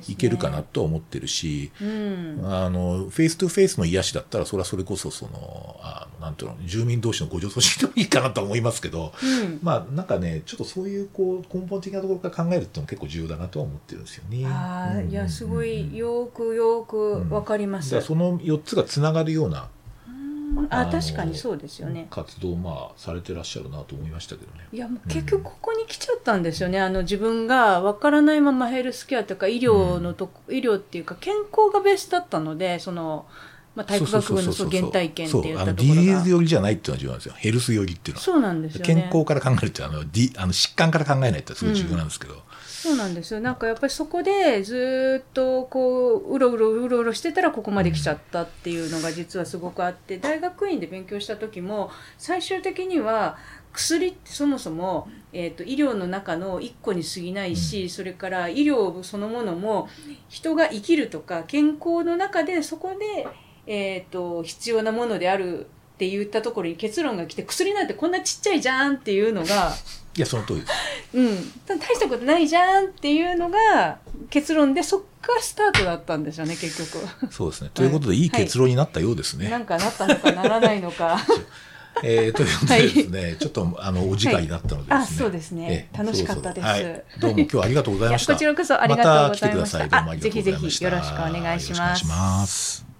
いけるかなと思ってるし、うん。あの、 face to face の癒しだったら、それはそれこそ、その、あのなんていうの、住民同士の互助組織でもいいかなと思いますけど、うん。まあ、なんかね、ちょっとそういう、こう、根本的なところから考えるっていうのも結構重要だなとは思ってるんですよね。ああうんいやすごうん。いよーくよーくわかります。だからその4つがつながるような、うんあの確かにそうですよね活動を、まあ、されてらっしゃるなと思いましたけどね。いやもう結局ここに来ちゃったんですよね、あの自分が分からないままヘルスケアとか医療のとこ、医療っていうか健康がベースだったのでその、まあ、体育学部の原体験ってそうあの言ったところ DDS が寄りじゃないっていうのは重要なんですよ。ヘルス寄りっていうのは。そうなんですよね健康から考えるっていうのはあの、D、あの疾患から考えないってすごい重要なんですけど。そうなんですよなんかやっぱりそこでずーっとこううろうろうろうろしてたらここまで来ちゃったっていうのが実はすごくあって大学院で勉強した時も最終的には薬ってそもそも、えー、と医療の中の一個に過ぎないし、それから医療そのものも人が生きるとか健康の中でそこで、えー、と必要なものであるって言ったところに結論が来て薬なんてこんなちっちゃいじゃんっていうのが。いや、その通りです。うん、大したことないじゃんっていうのが結論でそっからスタートだったんですよね結局。そうですね。ということで、いい結論になったようですね。なんかなったのかならないのか。[laughs] えー、ということでですね、ちょっとあのお時間になったのでですね、あそうですね。え楽しかったです。はい、どうも今日はありがとうございました。こちらこそありがとうございました。また来てください。どうもありがとうございました。あぜひぜひよろしくお願いします。よろしくお願いします。